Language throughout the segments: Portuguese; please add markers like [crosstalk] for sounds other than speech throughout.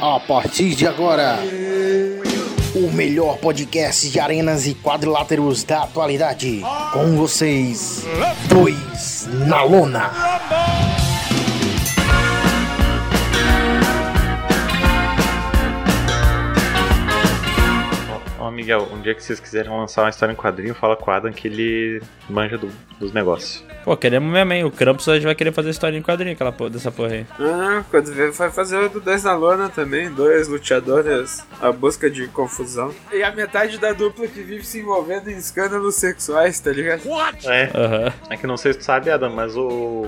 A partir de agora, o melhor podcast de arenas e quadriláteros da atualidade. Com vocês, dois na lona. Miguel, um dia que vocês quiserem lançar uma história em quadrinho, fala com o Adam que ele manja do- dos negócios. Pô, queremos mesmo, hein? O Krampus a gente vai querer fazer história em quadrinho aquela porra, dessa porra aí. Ah, quando vê, vai fazer o do dois na lona também, dois luteadores à busca de confusão. E a metade da dupla que vive se envolvendo em escândalos sexuais, tá ligado? É, Aham. é que não sei se tu sabe, Adam, mas o.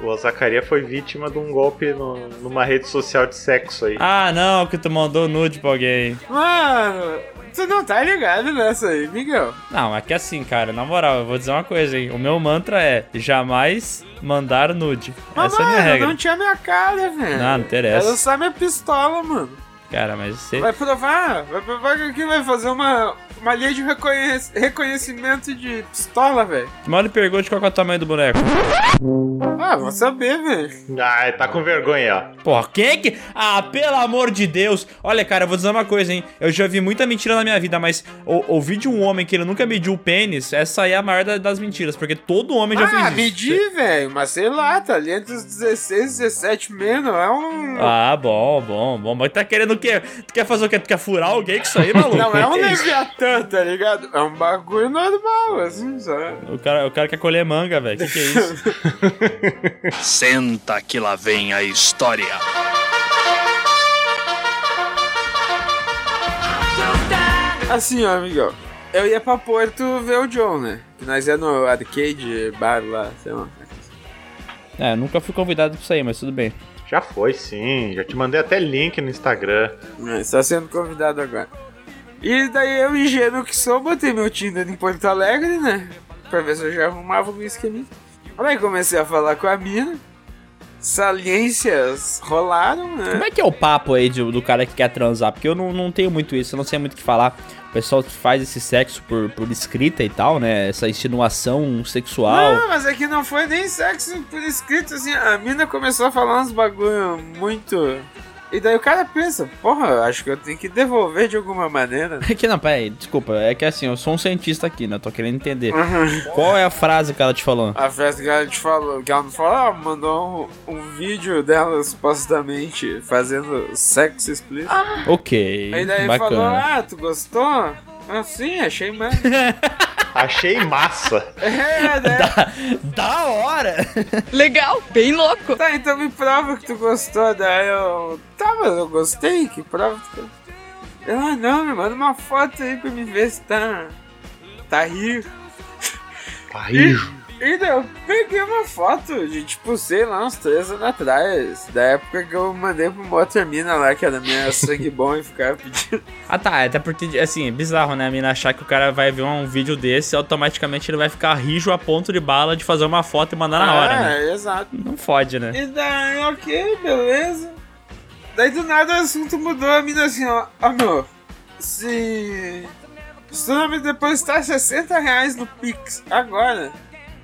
O Zacaria foi vítima de um golpe no- numa rede social de sexo aí. Ah, não, que tu mandou nude pra alguém. Mano, tu não tá ligado nessa aí, Miguel. Não, é que assim, cara, na moral, eu vou dizer uma coisa, hein? O meu mantra é jamais mandar nude. Mas, Essa é a minha mano, regra. não tinha minha cara, velho. Não, não interessa. Era só minha pistola, mano. Cara, mas você. Vai provar, vai provar que aqui vai fazer uma, uma linha de reconhec- reconhecimento de pistola, velho. Mal lhe pergunte qual que é o tamanho do boneco. Ah, vou saber, velho. Ah, tá com vergonha, ó. Porra, quem é que. Ah, pelo amor de Deus! Olha, cara, eu vou dizer uma coisa, hein? Eu já vi muita mentira na minha vida, mas ou- ouvir de um homem que ele nunca mediu o pênis, essa aí é a maior da- das mentiras, porque todo homem já fez Ah, isso. medir, velho, mas sei lá, tá ali entre os 16 e 17 menos, é um... Ah, bom, bom, bom. Mas tá querendo o quê? Tu quer fazer o quê? Tu quer furar alguém com isso aí, maluco? Não é um? Leviatã, tá ligado? É um bagulho normal, assim, sabe? O cara, o cara quer colher manga, velho. Que que é isso? [laughs] Senta que lá vem a história. Assim, ó, Miguel, eu ia pra Porto ver o John, né? Que nós ia no arcade bar lá, sei lá. é, nunca fui convidado pra isso aí, mas tudo bem. Já foi, sim. Já te mandei até link no Instagram. É, Está sendo convidado agora. E daí eu, ingênuo que sou, botei meu Tinder em Porto Alegre, né? Pra ver se eu já arrumava um esqueminha. Aí comecei a falar com a mina. Saliências rolaram, Como né? é que é o papo aí de- do cara que quer transar? Porque eu não, não tenho muito isso, eu não sei muito o que falar. O pessoal faz esse sexo por, por escrita e tal, né? Essa insinuação sexual. Não, mas é que não foi nem sexo por escrito, assim. A mina começou a falar uns bagulho muito. E daí o cara pensa, porra, acho que eu tenho que devolver de alguma maneira. É [laughs] que não, peraí, desculpa, é que assim, eu sou um cientista aqui, né? Tô querendo entender. Qual é a frase que ela te falou? A festa que ela te falou, que ela não falou, ela mandou um, um vídeo dela supostamente fazendo sexo explícito. Ok, Aí daí falou, bacana. ah, tu gostou? Ah, sim, achei mais. [laughs] Achei massa. é, né? [laughs] Da hora! Legal, bem louco. Tá, então me prova que tu gostou. Daí eu. Tá, mas eu gostei, que prova que tu. Ah, não, me manda uma foto aí pra me ver se tá. Tá rico. País. E daí eu peguei uma foto de, tipo, sei lá, uns três anos atrás. Da época que eu mandei uma outra mina lá, que era minha [laughs] sangue bom e ficava pedindo. Ah tá, até porque, assim, é bizarro, né? A mina achar que o cara vai ver um vídeo desse e automaticamente ele vai ficar rijo a ponto de bala de fazer uma foto e mandar na hora, né? É, exato. Não fode, né? E daí, ok, beleza. Daí do nada o assunto mudou, a mina assim, ó, ó meu, se. Se tu não me depositar 60 reais no Pix agora,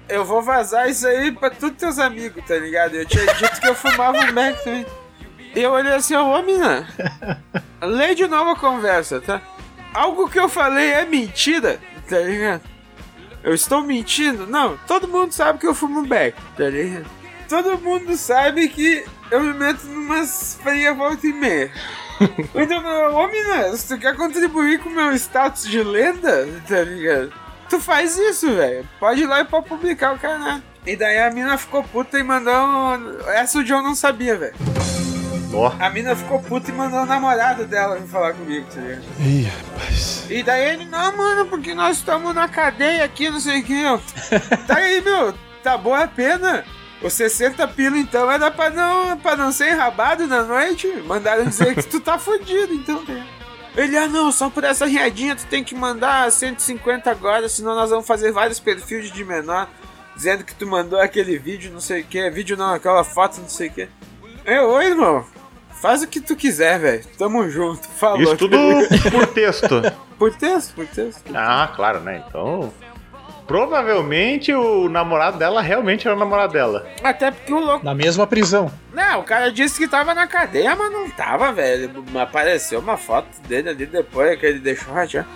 eu vou vazar isso aí pra todos teus amigos, tá ligado? Eu tinha dito que eu fumava um Mac também. E eu olhei assim, ô mina, [laughs] lê de novo a conversa, tá? Algo que eu falei é mentira, tá ligado? Eu estou mentindo? Não, todo mundo sabe que eu fumo Beck, tá ligado? Todo mundo sabe que eu me meto numas feias volta e meia. [laughs] Então, ô mina, se tu quer contribuir com o meu status de lenda, tá ligado? Tu faz isso, velho. Pode ir lá e pode publicar o canal. E daí a mina ficou puta e mandou. Essa o John não sabia, velho. A mina ficou puta e mandou o namorado dela vir falar comigo, tá ligado? Ih, rapaz. E daí ele, não, mano, porque nós estamos na cadeia aqui, não sei o que. Eu, tá aí, meu, tá boa a pena. Os 60 pila, então, era pra não, pra não ser enrabado na noite. Mandaram dizer que tu tá fudido, então. né? Ele, ah, não, só por essa riadinha tu tem que mandar 150 agora, senão nós vamos fazer vários perfis de menor. Dizendo que tu mandou aquele vídeo, não sei o que. Vídeo não, aquela foto, não sei o que. Eu, oi, irmão. Faz o que tu quiser, velho. Tamo junto. Falou. isso tudo [laughs] por texto. Por texto, por texto. Ah, claro, né? Então. Provavelmente o namorado dela realmente era o namorado dela. Até porque o louco. Na mesma prisão. Não, o cara disse que tava na cadeia, mas não tava, velho. Apareceu uma foto dele ali depois que ele deixou rachar.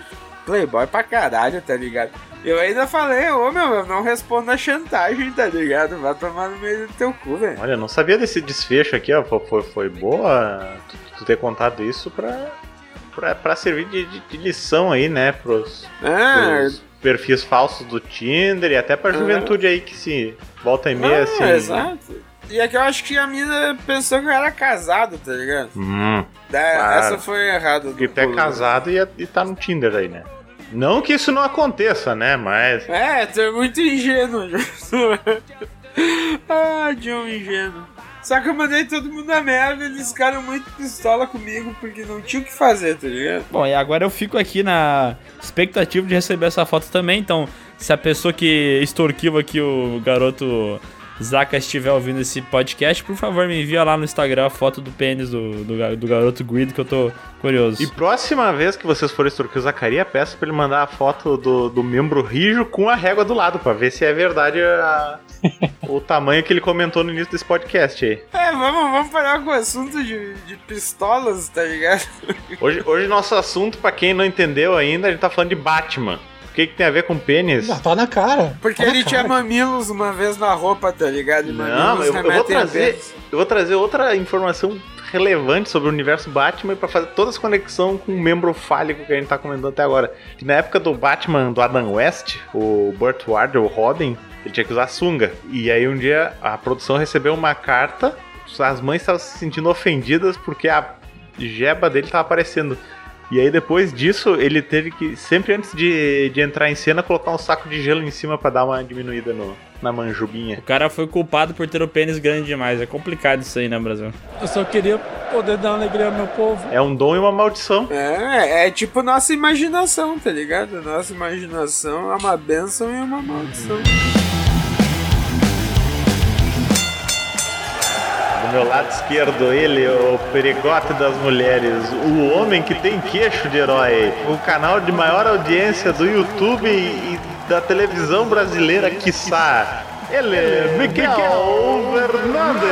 Playboy pra caralho, tá ligado? Eu ainda falei, ô meu, eu não respondo a chantagem, tá ligado? Vai tomar no meio do teu cu, velho. Olha, não sabia desse desfecho aqui, ó. Foi, foi, foi boa tu, tu ter contado isso pra, pra, pra servir de, de- de lição aí, né? Pros, Ah, pros perfis falsos do Tinder e até pra juventude aí que se volta e meia ah, assim. exato. E é que eu acho que a mina pensou que eu era casado, tá ligado? Hum, Da- Claro. Essa foi errada. porque tu é casado e, e tá no Tinder aí, né? Não que isso não aconteça, né? Mas. É, tu é muito ingênuo, [laughs] ah, John ingênuo. Só que eu mandei todo mundo na merda e eles ficaram muito pistola comigo porque não tinha o que fazer, tá ligado? Bom, e agora eu fico aqui na expectativa de receber essa foto também. Então, se a pessoa que extorquiu aqui o garoto Zaka estiver ouvindo esse podcast, por favor, me envia lá no Instagram a foto do pênis do, do, do garoto Guido, que eu tô curioso. E próxima vez que vocês forem extorquir o Zacaria, peço pra ele mandar a foto do, do membro rijo com a régua do lado, pra ver se é verdade a- o tamanho que ele comentou no início desse podcast aí. É, vamos, vamos parar com o assunto de, de pistolas, tá ligado? Hoje, hoje nosso assunto, pra quem não entendeu ainda, a gente tá falando de Batman. O que, que tem a ver com pênis? Ah, tá na cara. Porque tá ele tinha cara. mamilos uma vez na roupa, tá ligado? E Não, mamilos eu, eu vou trazer, eu vou trazer outra informação relevante sobre o universo Batman pra fazer toda essa conexão com o membro fálico que a gente tá comentando até agora. Que na época do Batman do Adam West, o Burt Ward, o Robin, ele tinha que usar sunga. E aí um dia a produção recebeu uma carta, as mães estavam se sentindo ofendidas porque a jeba dele tava aparecendo. E aí depois disso, ele teve que, sempre antes de, de entrar em cena, colocar um saco de gelo em cima pra dar uma diminuída no, na manjubinha. O cara foi culpado por ter o pênis grande demais. É complicado isso aí, né, Brasil? Eu só queria poder dar alegria ao meu povo. É um dom e uma maldição. É, é tipo nossa imaginação, tá ligado? Nossa imaginação é uma benção e uma maldição. Meu lado esquerdo, ele, o perigote das mulheres, o homem que tem queixo de herói, o canal de maior audiência do YouTube e da televisão brasileira, quiçá. Ele, Miguel Fernandes.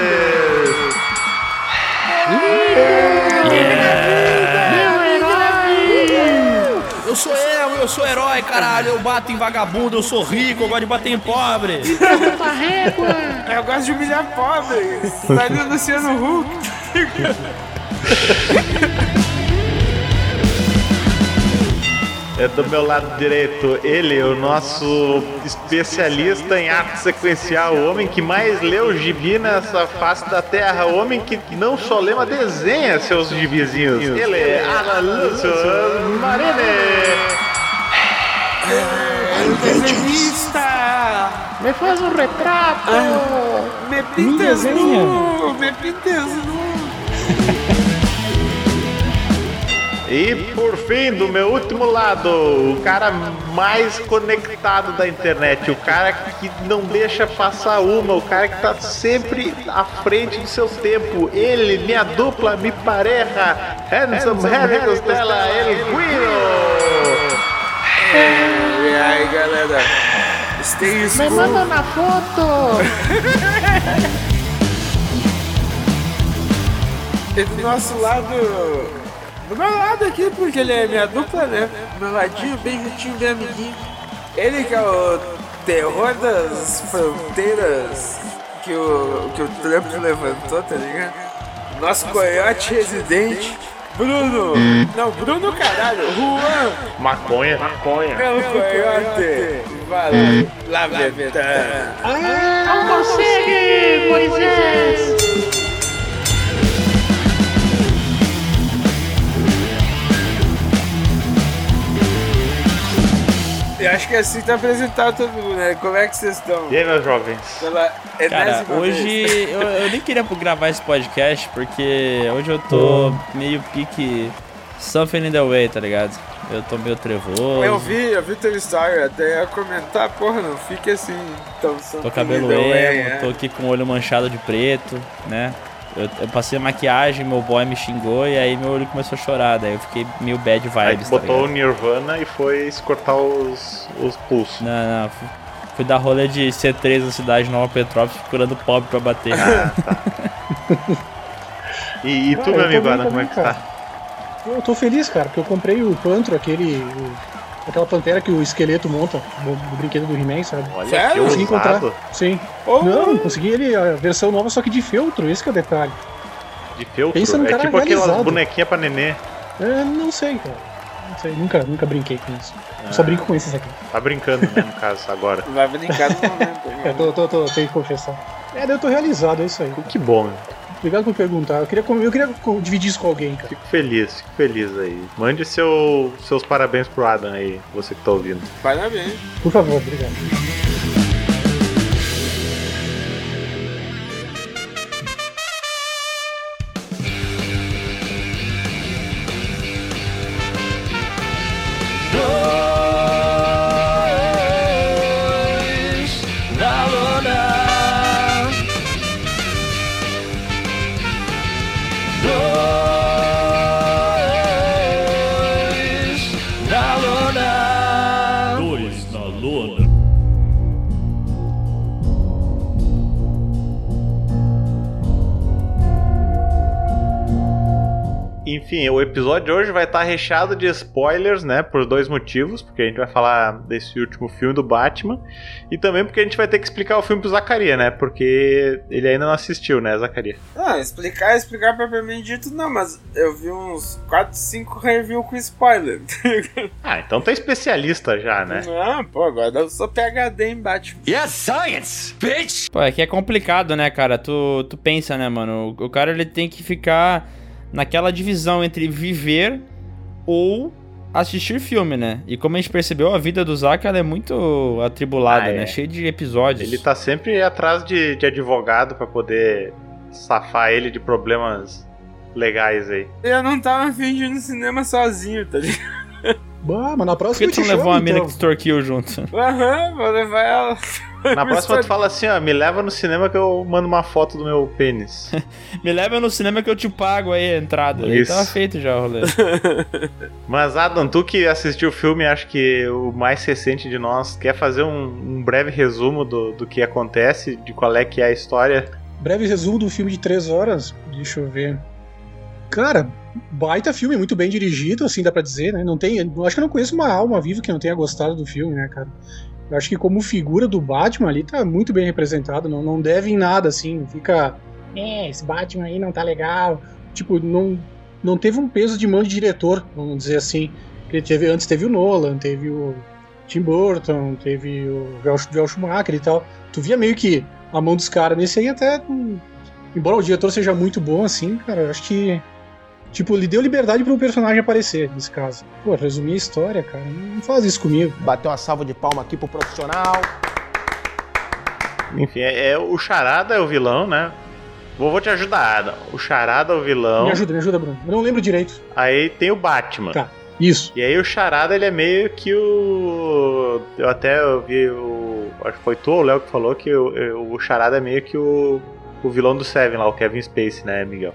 Eu sou eu, eu sou herói, caralho. Eu bato em vagabundo, eu sou rico, eu gosto de bater em pobre. Eu gosto de humilhar pobre. Tá ali o Luciano Huck. [laughs] É do meu lado direito, ele, o nosso especialista em arte sequencial, o homem que mais leu gibi nessa face da terra, o homem que não só lê, mas desenha seus gibizinhos. Ele é Alan Lúcio Marini. Desenhista! Me faz um retrato! Me pintas nu! Me pintas nu! E por fim, do meu último lado, o cara mais conectado da internet, o cara que não deixa passar uma, o cara que tá sempre à frente do seu tempo. Ele, minha dupla, me pareja, Handsome Harry Costela, El Guido. E aí, galera? Stay Me manda na foto! E do nosso lado. Do meu lado aqui, porque ele é minha dupla, né? Do meu ladinho, bem juntinho, bem amiguinho. Ele que é o terror das fronteiras que o, que o Trump levantou, tá ligado? Nosso coiote residente, Bruno. Não, Bruno caralho, Juan. Maconha. É o coiote. Vai lá, lá ventana. Não consegue, Moisés! Eu acho que assim tá apresentado todo mundo, né? Como é que vocês estão? E aí, meus jovens? Pela Cara, enésima hoje eu, eu nem queria gravar esse podcast porque hoje eu tô meio pique something in the way, tá ligado? Eu tô meio trevoso. Eu vi, eu vi teu story, até ia comentar, porra, não fique assim tão Tô cabelo emo, tô aqui com o olho manchado de preto, né? Eu, eu passei a maquiagem, meu boy me xingou e aí meu olho começou a chorar. Daí eu fiquei meio bad vibes. Aí tá botou o ligado? Nirvana e foi escortar os, os pulsos. Não, não. Fui, fui dar rolê de C3 na cidade Nova Petrópolis procurando pobre pra bater. E, e tu, Ah, meu amigo como é que tá? Eu tô feliz, cara, porque eu comprei o Pantro, aquele. o- aquela pantera que o esqueleto monta, do, do brinquedo do He-Man, sabe? Olha Sério? Consegui encontrar. Sim. Oh, Não, consegui ele, a versão nova, só que de feltro, esse que é o detalhe. De feltro. Pensa num é cara tipo aquelas realizado. bonequinhas pra nenê. É, não sei, cara. Não sei, nunca, nunca brinquei com isso. Eu só Ah. brinco com esses aqui. Tá brincando, né, no caso, agora. Vai brincar no momento. [laughs] É, tô, tô, tô, tenho que confessar. É, daí eu tô realizado, é isso aí. Que bom, meu. Obrigado por perguntar. Eu queria, eu queria dividir isso com alguém, cara. Fico feliz, fico feliz aí. Mande seu, seus parabéns pro Adam aí, você que tá ouvindo. Parabéns. Por favor, obrigado. Enfim, o episódio de hoje vai estar recheado de spoilers, né? Por dois motivos. Porque a gente vai falar desse último filme do Batman. E também porque a gente vai ter que explicar o filme pro Zacaria, né? Porque ele ainda não assistiu, né, Zacaria? Ah, explicar, explicar propriamente dito não, mas eu vi uns 4, 5 review com spoiler. [laughs] Ah, então tá especialista já, né? Ah, pô, agora eu sou PHD em Batman. Yes, science, bitch! Pô, é que é complicado, né, cara? Tu, tu pensa, né, mano? O, o cara ele tem que ficar naquela divisão entre viver ou assistir filme, né? E como a gente percebeu, a vida do Zack ela é muito atribulada, Ah, é. né? Cheia de episódios. Ele tá sempre atrás de, de advogado pra poder safar ele de problemas legais aí. Eu não tava afim de ir no cinema sozinho, tá ligado? [laughs] Bah, mas na Por próxima que tu não levou chamo, a mina então. que extorquiu junto? [laughs] Aham, vou levar ela. Na [laughs] próxima tu fala assim, ó, me leva no cinema que eu mando uma foto do meu pênis. [laughs] Me leva no cinema que eu te pago aí a entrada. Aí Isso. tava feito já o rolê. Mas Adam, tu que assistiu o filme, acho que o mais recente de nós, quer fazer um, um breve resumo do, do que acontece, de qual é que é a história? Breve resumo do filme de três horas. Deixa eu ver. Cara, baita filme, muito bem dirigido, assim dá pra dizer, né? Não tem, acho que eu não conheço uma alma viva que não tenha gostado do filme, né, cara? Eu acho que como figura do Batman ali tá muito bem representado, não, não deve em nada, assim, fica. É, esse Batman aí não tá legal. Tipo, não, não teve um peso de mão de diretor, vamos dizer assim. Porque teve, antes teve o Nolan, teve o Tim Burton, teve o Joel Schumacher e tal. Tu via meio que a mão dos caras nesse aí até. hum, Embora o diretor seja muito bom, assim, cara, eu acho que. Tipo, ele deu liberdade para um personagem aparecer, nesse caso. Pô, resumir a história, cara, não faz isso comigo. Bateu uma salva de palma aqui pro profissional. Enfim, é, é- o Charada é o vilão, né? Vou, vou te ajudar, Adam. O Charada é o vilão. Me ajuda, me ajuda, Bruno. Eu não lembro direito. Aí tem o Batman. Tá. Isso. E aí o Charada, ele é meio que o... Eu até ouvi o... Acho que foi tu ou o Léo que falou que o, o Charada é meio que o, o vilão do Seven lá, o Kevin Space, né, Miguel?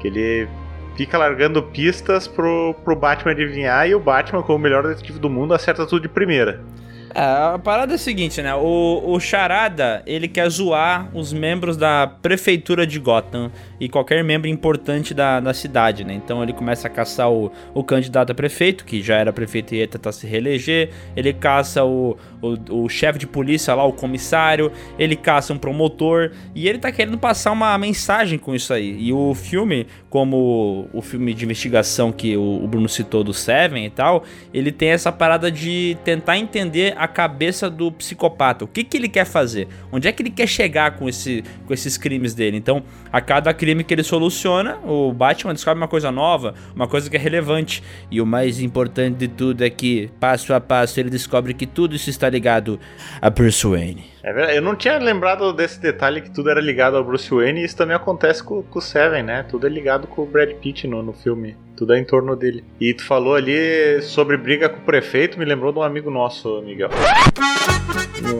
Que ele fica largando pistas pro, pro Batman adivinhar e o Batman, como o melhor detetive do mundo, acerta tudo de primeira. É, a parada é a seguinte, né? O, o Charada, ele quer zoar os membros da prefeitura de Gotham e qualquer membro importante da, da cidade, né? Então ele começa a caçar o, o candidato a prefeito, que já era prefeito e ia tentar se reeleger. Ele caça o, o, o chefe de polícia lá, o comissário. Ele caça um promotor. E ele tá querendo passar uma mensagem com isso aí. E o filme, como o filme de investigação que o, o Bruno citou do Seven e tal, ele tem essa parada de tentar entender a cabeça do psicopata. O que, que ele quer fazer? Onde é que ele quer chegar com, esse, com esses crimes dele? Então, a cada crime que ele soluciona, o Batman descobre uma coisa nova, uma coisa que é relevante. E o mais importante de tudo é que, passo a passo, ele descobre que tudo isso está ligado a Bruce Wayne. É verdade. Eu não tinha lembrado desse detalhe que tudo era ligado ao Bruce Wayne e isso também acontece com, com o Seven, né? Tudo é ligado com o Brad Pitt no, no filme. Tudo é em torno dele. E tu falou ali sobre briga com o prefeito, me lembrou de um amigo nosso, Miguel.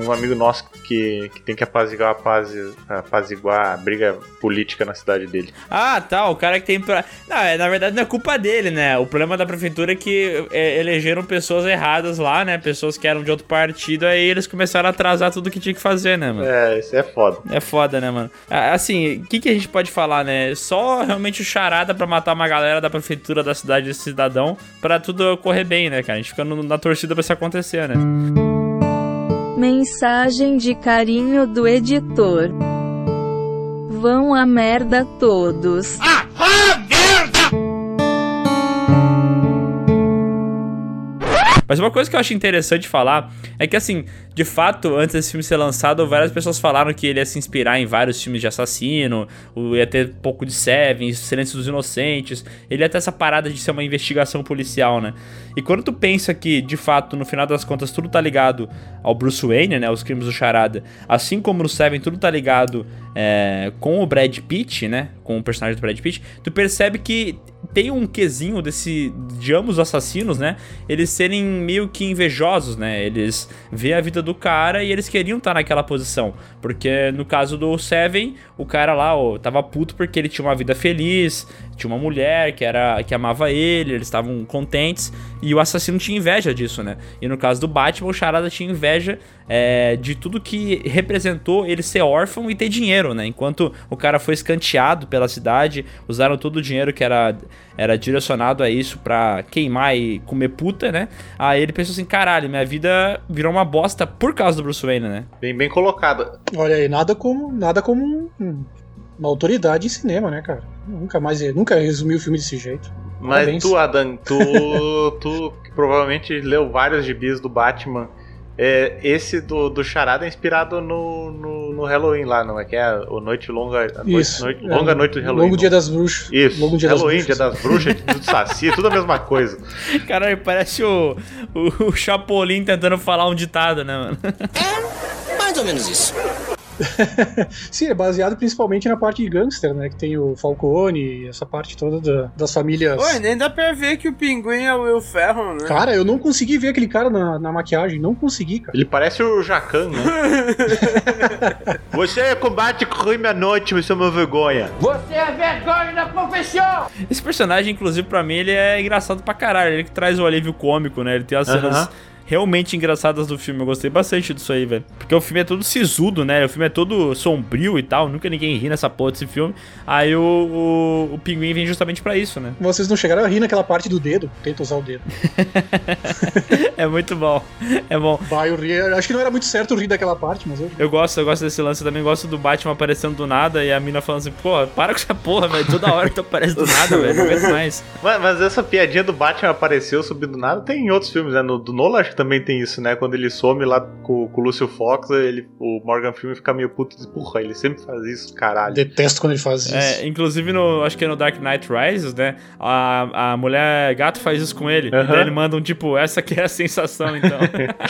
Um amigo nosso que, que tem que apaziguar a, paz, apaziguar a briga política na cidade dele. Ah, tá. O cara que tem. Pra... Não, é, na verdade não é culpa dele, né? O problema da prefeitura é que é, elegeram pessoas erradas lá, né? Pessoas que eram de outro partido, aí eles começaram a atrasar tudo que tinha que fazer, né, mano? É, isso é foda. É foda, né, mano? Assim, o que, que a gente pode falar, né? Só realmente o charada pra matar uma galera da prefeitura da cidade desse cidadão pra tudo correr bem, né, cara? A gente fica no- na torcida pra isso acontecer, né? Mensagem de carinho do editor. Vão a merda todos. Mas uma coisa que eu acho interessante falar é que, assim, de fato, antes desse filme ser lançado, várias pessoas falaram que ele ia se inspirar em vários filmes de assassino, ia ter pouco de Seven, Silêncio dos Inocentes, ele ia ter essa parada de ser uma investigação policial, né? E quando tu pensa que, de fato, no final das contas, tudo tá ligado ao Bruce Wayne, né? Os crimes do Charada, assim como no Seven, tudo tá ligado é, com o Brad Pitt, né? Com o personagem do Brad Pitt, tu percebe que tem um quesinho desse de ambos os assassinos, né? Eles serem meio que invejosos, né? Eles vê a vida do cara e eles queriam estar naquela posição, porque no caso do Seven, o cara lá, ó, tava puto porque ele tinha uma vida feliz, tinha uma mulher que era que amava ele, eles estavam contentes e o assassino tinha inveja disso, né? E no caso do Batman, o Charada tinha inveja é, de tudo que representou ele ser órfão e ter dinheiro, né? Enquanto o cara foi escanteado pela cidade, usaram todo o dinheiro que era, era direcionado a isso pra queimar e comer puta, né? Aí ele pensou assim: caralho, minha vida virou uma bosta por causa do Bruce Wayne, né? Bem, bem colocado. Olha aí, nada como, nada como um- um- uma autoridade em cinema, né, cara? Nunca mais, nunca resumi o filme desse jeito. Mas Parabéns. tu, Adam, tu, [laughs] tu que provavelmente leu vários gibis do Batman. É, esse do, do Charada é inspirado no, no, no Halloween lá, não é que é o Noite Longa. a noite- noite- é, longa Noite do Halloween. Longo Dia das Bruxas. Isso, Longo Dia Halloween, das. Dia das Bruxas, [laughs] tudo saci, tudo a mesma coisa. Caralho, parece o, o, o Chapolin tentando falar um ditado, né, mano? Mais ou menos isso. [laughs] Sim, é baseado principalmente na parte de gangster, né? Que tem o Falcone, essa parte toda da- das famílias. Oi, nem dá pra ver que o pinguim é o Will Ferrell, né? Cara, eu não consegui ver aquele cara na, na maquiagem, não consegui, cara. Ele parece o Jacan, né? [laughs] Você combate crime à noite, você é uma vergonha. Você é vergonha da profissão! Esse personagem, inclusive, pra mim, ele é engraçado pra caralho. Ele que traz o alívio cômico, né? Ele tem as cenas Aham. Realmente engraçadas do filme. Eu gostei bastante disso aí, velho. Porque o filme é todo sisudo, né? O filme é todo sombrio e tal. Nunca ninguém ri nessa porra desse filme. Aí o, o, o pinguim vem justamente pra isso, né? Vocês não chegaram a rir naquela parte do dedo? Tenta usar o dedo. [laughs] É muito bom. É bom. Vai, eu ri. Acho que não era muito certo rir daquela parte, mas eu. Eu gosto, eu gosto desse lance. Eu também gosto do Batman aparecendo do nada e a mina falando assim, pô, para com essa porra, velho. Toda hora tu aparece do nada, velho. Não aguento mais. [laughs] Mas, mas essa piadinha do Batman apareceu subindo do nada, tem em outros filmes, né? No, do Nolan acho que também tem isso, né? Quando ele some lá com, com o Lúcio Fox, ele, o Morgan Freeman fica meio puto e diz, porra, ele sempre faz isso, caralho. Detesto quando ele faz isso. É, inclusive no. Acho que é no Dark Knight Rises, né? A, a mulher gato faz isso com ele. Aham. daí ele manda um tipo, essa que é a sensação, então.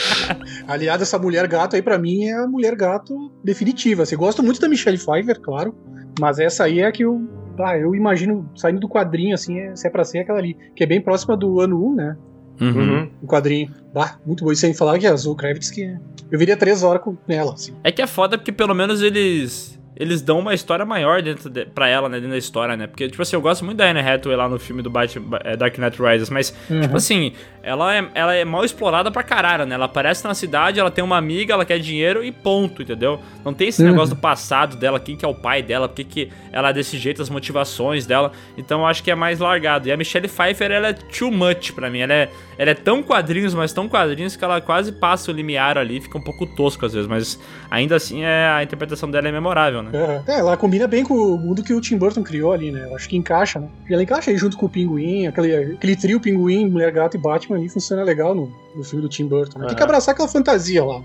[laughs] Aliás, essa mulher gato aí pra mim é a mulher gato definitiva. Você gosta muito da Michelle Pfeiffer, claro, mas essa aí é a que eu, ah, eu imagino saindo do quadrinho assim, é- se é pra ser aquela ali, que é bem próxima do ano 1, né? Uhum. O quadrinho. Bah, muito bom. E sem falar que a Zoe Kravitz que eu viria três horas com ela, assim. É que é foda porque pelo menos eles. Eles dão uma história maior dentro de, pra ela, né? Dentro da história, né? Porque, tipo assim, eu gosto muito da Anne Hathaway lá no filme do Batman, é, Dark Knight Rises, mas, Uhum. tipo assim, ela é, ela é mal explorada pra caralho, né? Ela aparece na cidade, ela tem uma amiga, ela quer dinheiro e ponto, entendeu? Não tem esse Uhum. negócio do passado dela, quem que é o pai dela, por que que ela é desse jeito, as motivações dela. Então eu acho que é mais largado. E a Michelle Pfeiffer, ela é too much pra mim. Ela é, ela é tão quadrinhos, mas tão quadrinhos que ela quase passa o limiar ali, fica um pouco tosco às vezes, mas ainda assim é, a interpretação dela é memorável, né? Uhum. É, ela combina bem com o mundo que o Tim Burton criou ali, né? Eu acho que encaixa, né? E ela encaixa aí junto com o Pinguim, aquele, aquele trio Pinguim, Mulher Gato e Batman ali funciona legal no, no filme do Tim Burton. Né? Tem que Aham. abraçar aquela fantasia lá.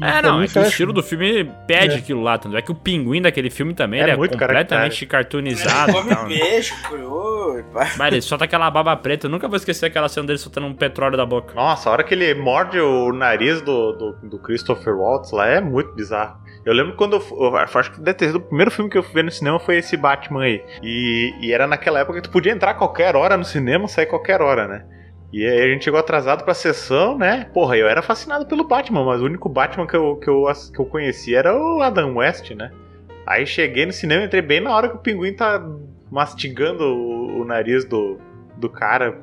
É, não, é que o fecha. estilo do filme pede É. aquilo lá, tanto é que o pinguim daquele filme também É ele é muito completamente cartoonizado e Come né? peixe, cru, pá. Mas ele solta aquela baba preta, eu nunca vou esquecer aquela cena dele soltando um petróleo da boca. Nossa, a hora que ele morde o nariz do, do, do Christopher Waltz lá é muito bizarro. Eu lembro quando eu, eu acho que deve ter sido o primeiro filme que eu fui ver no cinema foi esse Batman aí. E, e era naquela época que tu podia entrar qualquer hora no cinema, sair qualquer hora, né? E aí a gente chegou atrasado pra sessão, né? Porra, eu era fascinado pelo Batman, mas o único Batman que eu, que eu, que eu conhecia era o Adam West, né? Aí cheguei no cinema, entrei bem na hora que o pinguim tá mastigando o, o nariz do, do cara.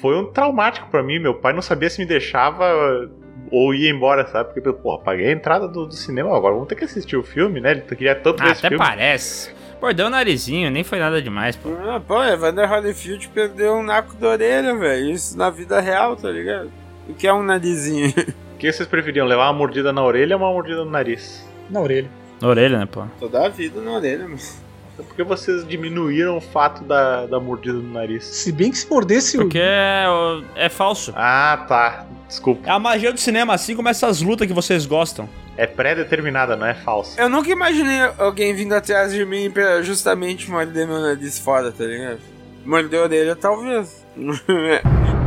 Foi um traumático pra mim. Meu pai não sabia se me deixava ou ia embora, sabe? Porque, porra, paguei a entrada do, do cinema, agora vamos ter que assistir o filme, né? Ele queria tanto ver Ah, esse até filme. parece. Mordeu o narizinho, nem foi nada demais, pô. Ah, pô, Evander Holyfield perdeu um naco da orelha, velho. Isso na vida real, tá ligado? O que é um narizinho? [laughs] O que vocês preferiam? Levar uma mordida na orelha ou uma mordida no nariz? Na orelha. Na orelha, né, pô? Toda a vida na orelha, mano. É porque vocês diminuíram o fato da, da mordida no nariz. Se bem que se mordesse o. Porque é, é falso. Ah, tá. Desculpa. É a magia do cinema, assim como essas lutas que vocês gostam. É pré-determinada, não é falsa. Eu nunca imaginei alguém vindo atrás de mim pra justamente morder meu nariz fora, tá ligado? Morder a orelha, talvez. [laughs]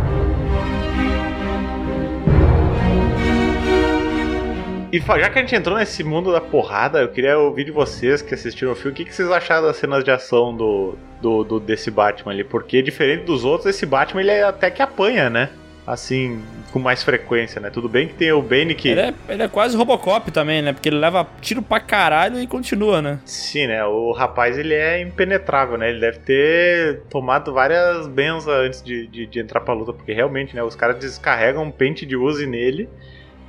E já que a gente entrou nesse mundo da porrada, eu queria ouvir de vocês que assistiram o filme, o que, que vocês acharam das cenas de ação do, do, do- desse Batman ali? Porque diferente dos outros, esse Batman ele é até que apanha, né? Assim, com mais frequência, né? Tudo bem que tem o Bane que. Ele é, ele é quase Robocop também, né? Porque ele leva tiro pra caralho e continua, né? Sim, né? O rapaz ele é impenetrável, né? Ele deve ter tomado várias benzas antes de, de, de entrar pra luta, porque realmente, né? Os caras descarregam um pente de use nele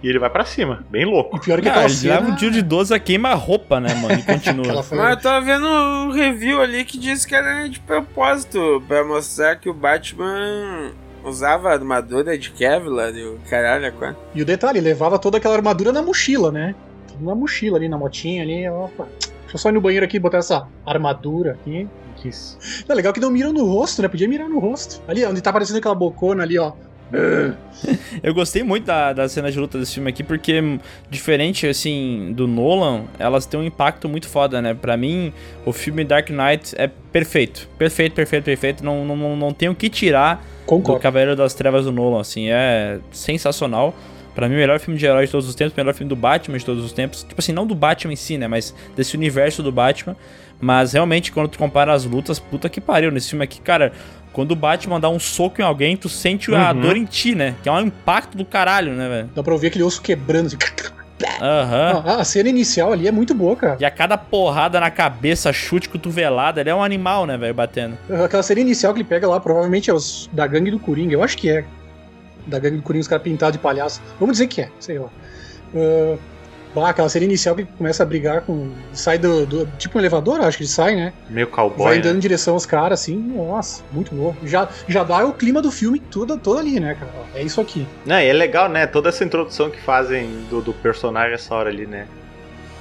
e ele vai pra cima, bem louco. E pior que Ah, aquela cena. leva um tiro de 12 a queima-roupa, né, mano? E [laughs] continua. Foi- Mas eu tava vendo um review ali que disse que era de propósito, pra mostrar que o Batman usava armadura de Kevlar e o caralho, é quase. E o detalhe, levava toda aquela armadura na mochila, né? Tudo na mochila ali, na motinha ali. Opa. Deixa eu só ir no banheiro aqui e botar essa armadura aqui. Isso. É legal que não miram no rosto, né? Podia mirar no rosto. Ali, onde tá aparecendo aquela bocona ali, ó. [laughs] Eu gostei muito da, da cena de luta desse filme aqui, porque, hum, diferente, assim, do Nolan, elas têm um impacto muito foda, né? Pra mim, o filme Dark Knight é perfeito. Perfeito, perfeito, perfeito. Não, não, não, tem o que tirar do Concordo. Cavaleiro das Trevas do Nolan, assim. É sensacional. Pra mim, o melhor filme de herói de todos os tempos, o melhor filme do Batman de todos os tempos. Tipo assim, não do Batman em si, né? Mas desse universo do Batman. Mas realmente, quando tu compara as lutas, puta que pariu. Nesse filme aqui, cara, quando o Batman dá um soco em alguém, tu sente a Uhum. dor em ti, né? Que é um impacto do caralho, né, velho? Dá pra ouvir aquele osso quebrando. Assim. Aham. Ah, a cena inicial ali é muito boa, cara. E a cada porrada na cabeça, chute, cotovelada, ele é um animal, né, velho, batendo. Aquela cena inicial que ele pega lá, provavelmente é os da gangue do Coringa. Eu acho que é. Da gangue do Coringa, os caras pintados de palhaço. Vamos dizer que é, sei lá. Ah, bah, aquela cena inicial que começa a brigar com. Sai do. do- tipo um elevador, acho que ele sai, né? Meio Vai cowboy. andando Né? em direção aos caras, assim. Nossa, muito boa. Já, já dá o clima do filme todo, todo ali, né, cara? É isso aqui. Não, e é legal, né? Toda essa introdução que fazem do, do personagem essa hora ali, né?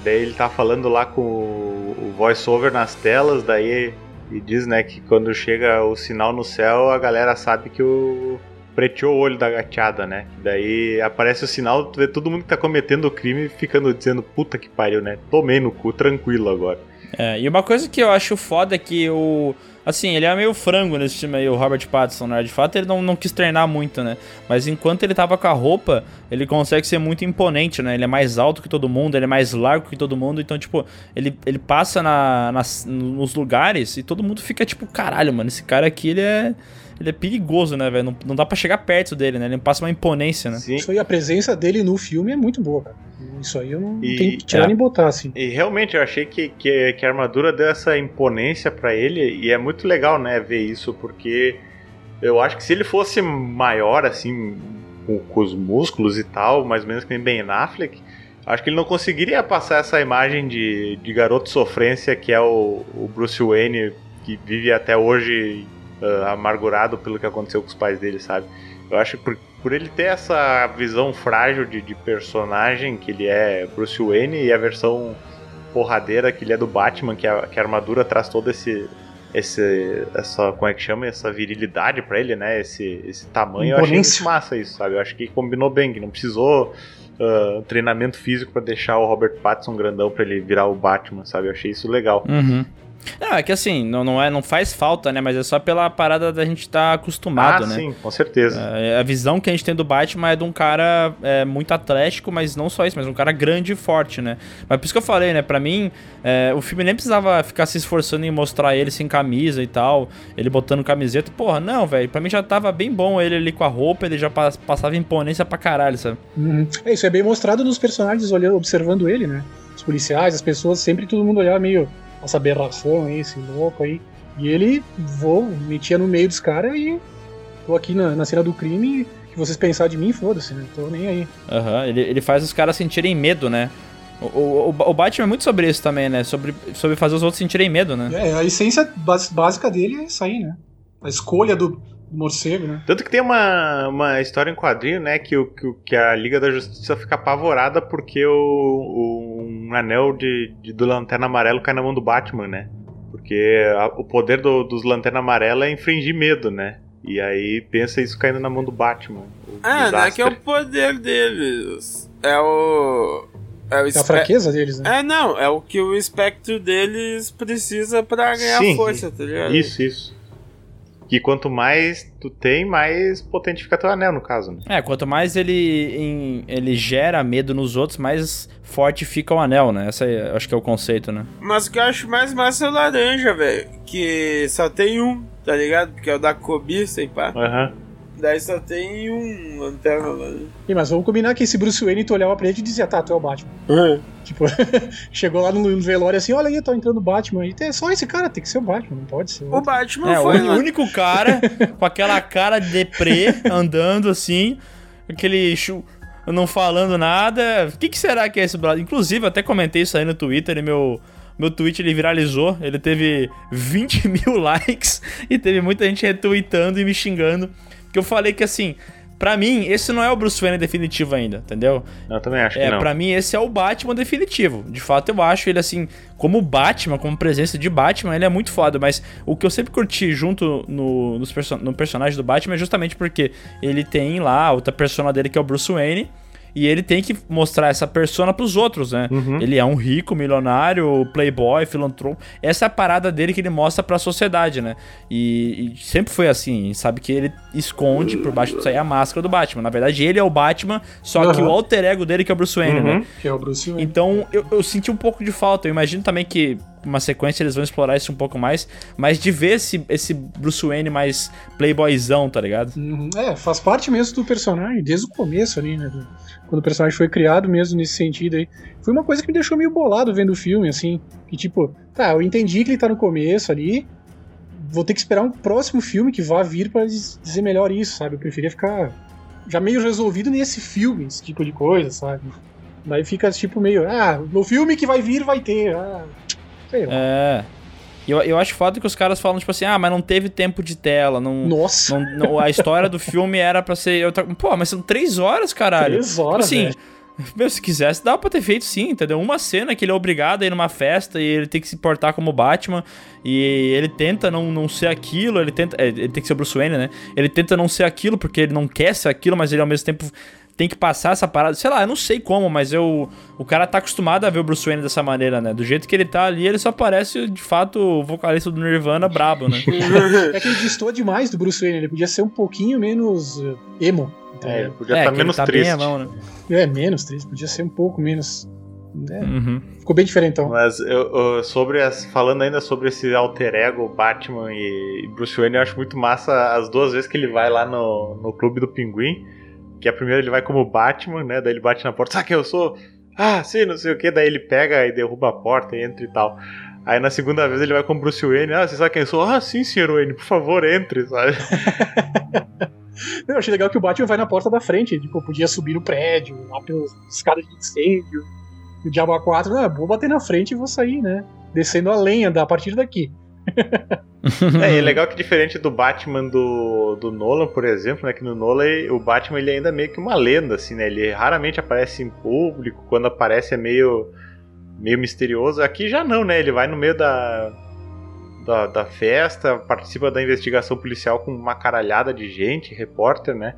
Daí ele tá falando lá com o, o voice-over nas telas, daí e diz, né, que quando chega o sinal no céu, a galera sabe que o preteou o olho da gateada, né? Daí aparece o sinal, tu vê todo mundo que tá cometendo o crime ficando dizendo, puta que pariu, né? Tomei no cu, tranquilo agora. É, e uma coisa que eu acho foda é que o. Assim, ele é meio frango nesse time aí, o Robert Pattinson, né? De fato, ele não, não quis treinar muito, né? Mas enquanto ele tava com a roupa, ele consegue ser muito imponente, né? Ele é mais alto que todo mundo, ele é mais largo que todo mundo. Então, tipo, ele, ele passa na, nas- nos lugares e todo mundo fica tipo, caralho, mano, esse cara aqui, ele é. Ele é perigoso, né, velho? Não, não dá pra chegar perto dele, né? Ele passa uma imponência, né? Sim. Isso aí, a presença dele no filme é muito boa, cara. Isso aí eu não E- tenho que tirar é. nem botar, assim. E realmente eu achei que, que, que a armadura deu essa imponência pra ele e é muito legal, né, ver isso, porque eu acho que se ele fosse maior, assim, com, com os músculos e tal, mais ou menos que nem Ben Affleck, acho que ele não conseguiria passar essa imagem de, de garoto sofrência que é o, o Bruce Wayne, que vive até hoje ah, amargurado pelo que aconteceu com os pais dele, sabe? Eu acho que por, por ele ter essa visão frágil de, de personagem, que ele é Bruce Wayne, e a versão porradeira que ele é do Batman, que a, que a armadura traz todo esse. Esse, essa, como é que chama? Essa virilidade pra ele, né? Esse, esse tamanho. Eu achei Imponência. muito massa isso, sabe? Eu acho que combinou bem, que não precisou ah, treinamento físico pra deixar o Robert Pattinson grandão pra ele virar o Batman, sabe? Eu achei isso legal. Uhum. Não, é que assim, não, não, é, não faz falta, né? Mas é só pela parada da gente estar tá acostumado, ah, né? sim, com certeza. É, a visão que a gente tem do Batman é de um cara é, muito atlético, mas não só isso, mas um cara grande e forte, né? Mas por isso que eu falei, né? Pra mim, é, o filme nem precisava ficar se esforçando em mostrar ele sem camisa e tal, ele botando camiseta. Porra, não, velho. Pra mim já tava bem bom ele ali com a roupa, ele já passava imponência pra caralho, sabe? Uhum. É, isso é bem mostrado nos personagens olhando, observando ele, né? Os policiais, as pessoas, sempre todo mundo olhava meio essa aberração aí, esse louco aí. E ele vou, metia no meio dos caras e tô aqui na, na cena do crime que vocês pensar de mim, foda-se, né? Tô nem aí. Aham, uhum, ele, ele faz os caras sentirem medo, né? O, o, o, Batman é muito sobre isso também, né? Sobre, sobre fazer os outros sentirem medo, né? É, a essência básica dele é isso aí, né? A escolha do, morcego, né? Tanto que tem uma, uma história em quadrinho, né? Que, o, que, que a Liga da Justiça fica apavorada porque o, o um anel de, de, do Lanterna Amarelo cai na mão do Batman, né? Porque a, o poder do, dos Lanterna Amarela é infringir medo, né? E aí pensa isso caindo na mão do Batman. Ah, não é que é o poder deles. É o. É, o é a fraqueza deles, né? É, não, é o que o espectro deles precisa pra ganhar Sim, força, tá ligado? Isso, isso. Que quanto mais tu tem, mais potente fica teu anel, no caso. Né? É, quanto mais ele, em, ele gera medo nos outros, mais forte fica o anel, né? Essa é, acho que é o conceito, né? Mas o que eu acho mais massa é o laranja, velho. Que só tem um, tá ligado? Porque é o da cobiça e pá. Aham. Uhum. Daí só tem um lanterna lá. Né? mas vamos combinar que esse Bruce Wayne tu olhava pra ele e dizia, tá, tu é o Batman. Uhum. Tipo, [laughs] chegou lá no velório assim, olha aí, tá entrando o Batman. E é só esse cara, tem que ser o Batman, não pode ser. O, o Batman é, foi. O único cara com aquela cara de deprê andando assim, aquele. Chu não falando nada. O que, que será que é esse brother? Inclusive, eu até comentei isso aí no Twitter e meu meu tweet ele viralizou, ele teve 20 [laughs] mil likes e teve muita gente retweetando e me xingando que eu falei que assim, para mim, esse não é o Bruce Wayne definitivo ainda, entendeu? Eu também acho é, que não. Pra mim, esse é o Batman definitivo. De fato, eu acho ele assim, como Batman, como presença de Batman, ele é muito foda. Mas o que eu sempre curti junto no, perso no personagem do Batman é justamente porque ele tem lá outra persona dele que é o Bruce Wayne e ele tem que mostrar essa persona pros outros, né? Uhum. Ele é um rico, milionário, playboy, filantropo. Essa é a parada dele que ele mostra pra sociedade, né? E, e sempre foi assim, sabe que ele esconde por baixo disso aí a máscara do Batman. Na verdade, ele é o Batman, só uhum. que o alter ego dele que é o Bruce Wayne, uhum. né? Que é o Bruce Wayne. Então, eu, eu senti um pouco de falta. Eu imagino também que uma sequência eles vão explorar isso um pouco mais, mas de ver esse, esse Bruce Wayne mais playboyzão, tá ligado? Uhum. É, faz parte mesmo do personagem, desde o começo ali, né? Quando o personagem foi criado mesmo nesse sentido aí. Foi uma coisa que me deixou meio bolado vendo o filme, assim. Que tipo, tá, eu entendi que ele tá no começo ali. Vou ter que esperar um próximo filme que vá vir para dizer melhor isso, sabe? Eu preferia ficar já meio resolvido nesse filme, esse tipo de coisa, sabe? Daí fica tipo meio, ah, no filme que vai vir vai ter. Ah, É. Eu, eu acho foda que os caras falam, tipo assim, ah, mas não teve tempo de tela. Não, Nossa! Não, não, a história do [laughs] filme era pra ser. Eu, pô, mas são três horas, caralho. Três horas, assim, [laughs] Meu, se quisesse, dá pra ter feito sim, entendeu? Uma cena que ele é obrigado a ir numa festa e ele tem que se portar como Batman e ele tenta não, não ser aquilo, ele tenta. É, ele tem que ser o Bruce Wayne, né? Ele tenta não ser aquilo porque ele não quer ser aquilo, mas ele ao mesmo tempo tem que passar essa parada. Sei lá, eu não sei como, mas eu. O cara tá acostumado a ver o Bruce Wayne dessa maneira, né? Do jeito que ele tá ali, ele só parece, de fato, o vocalista do Nirvana brabo, né? é que ele distou demais do Bruce Wayne, ele podia ser um pouquinho menos uh, emo. É, ele podia estar é, tá menos tá triste. Mão, né? É, menos triste, podia ser um pouco menos. É, uhum. Ficou bem diferentão. Mas eu, eu, sobre as, falando ainda sobre esse alter ego Batman e Bruce Wayne, eu acho muito massa as duas vezes que ele vai lá no, no clube do Pinguim que a primeira ele vai como Batman, né? Daí ele bate na porta, sabe quem eu sou? Ah, sim, não sei o que. Daí ele pega e derruba a porta e entra e tal. Aí na segunda vez ele vai como Bruce Wayne. Ah, você sabe quem eu sou? Ah, sim, senhor Wayne, por favor, entre, sabe? [laughs] eu achei legal que o Batman vai na porta da frente. Tipo, podia subir no prédio, lá pelas escadas de incêndio. E o Diabo 4, ah, vou bater na frente e vou sair, né? Descendo a lenha da, a partir daqui [laughs] é, é legal que [laughs] diferente do Batman do, do Nolan, por exemplo, né? Que no Nolan o Batman ele é ainda meio que uma lenda, assim, né? Ele raramente aparece em público, quando aparece é meio, meio misterioso. Aqui já não, né? Ele vai no meio da, da, da festa, participa da investigação policial com uma caralhada de gente, repórter, né?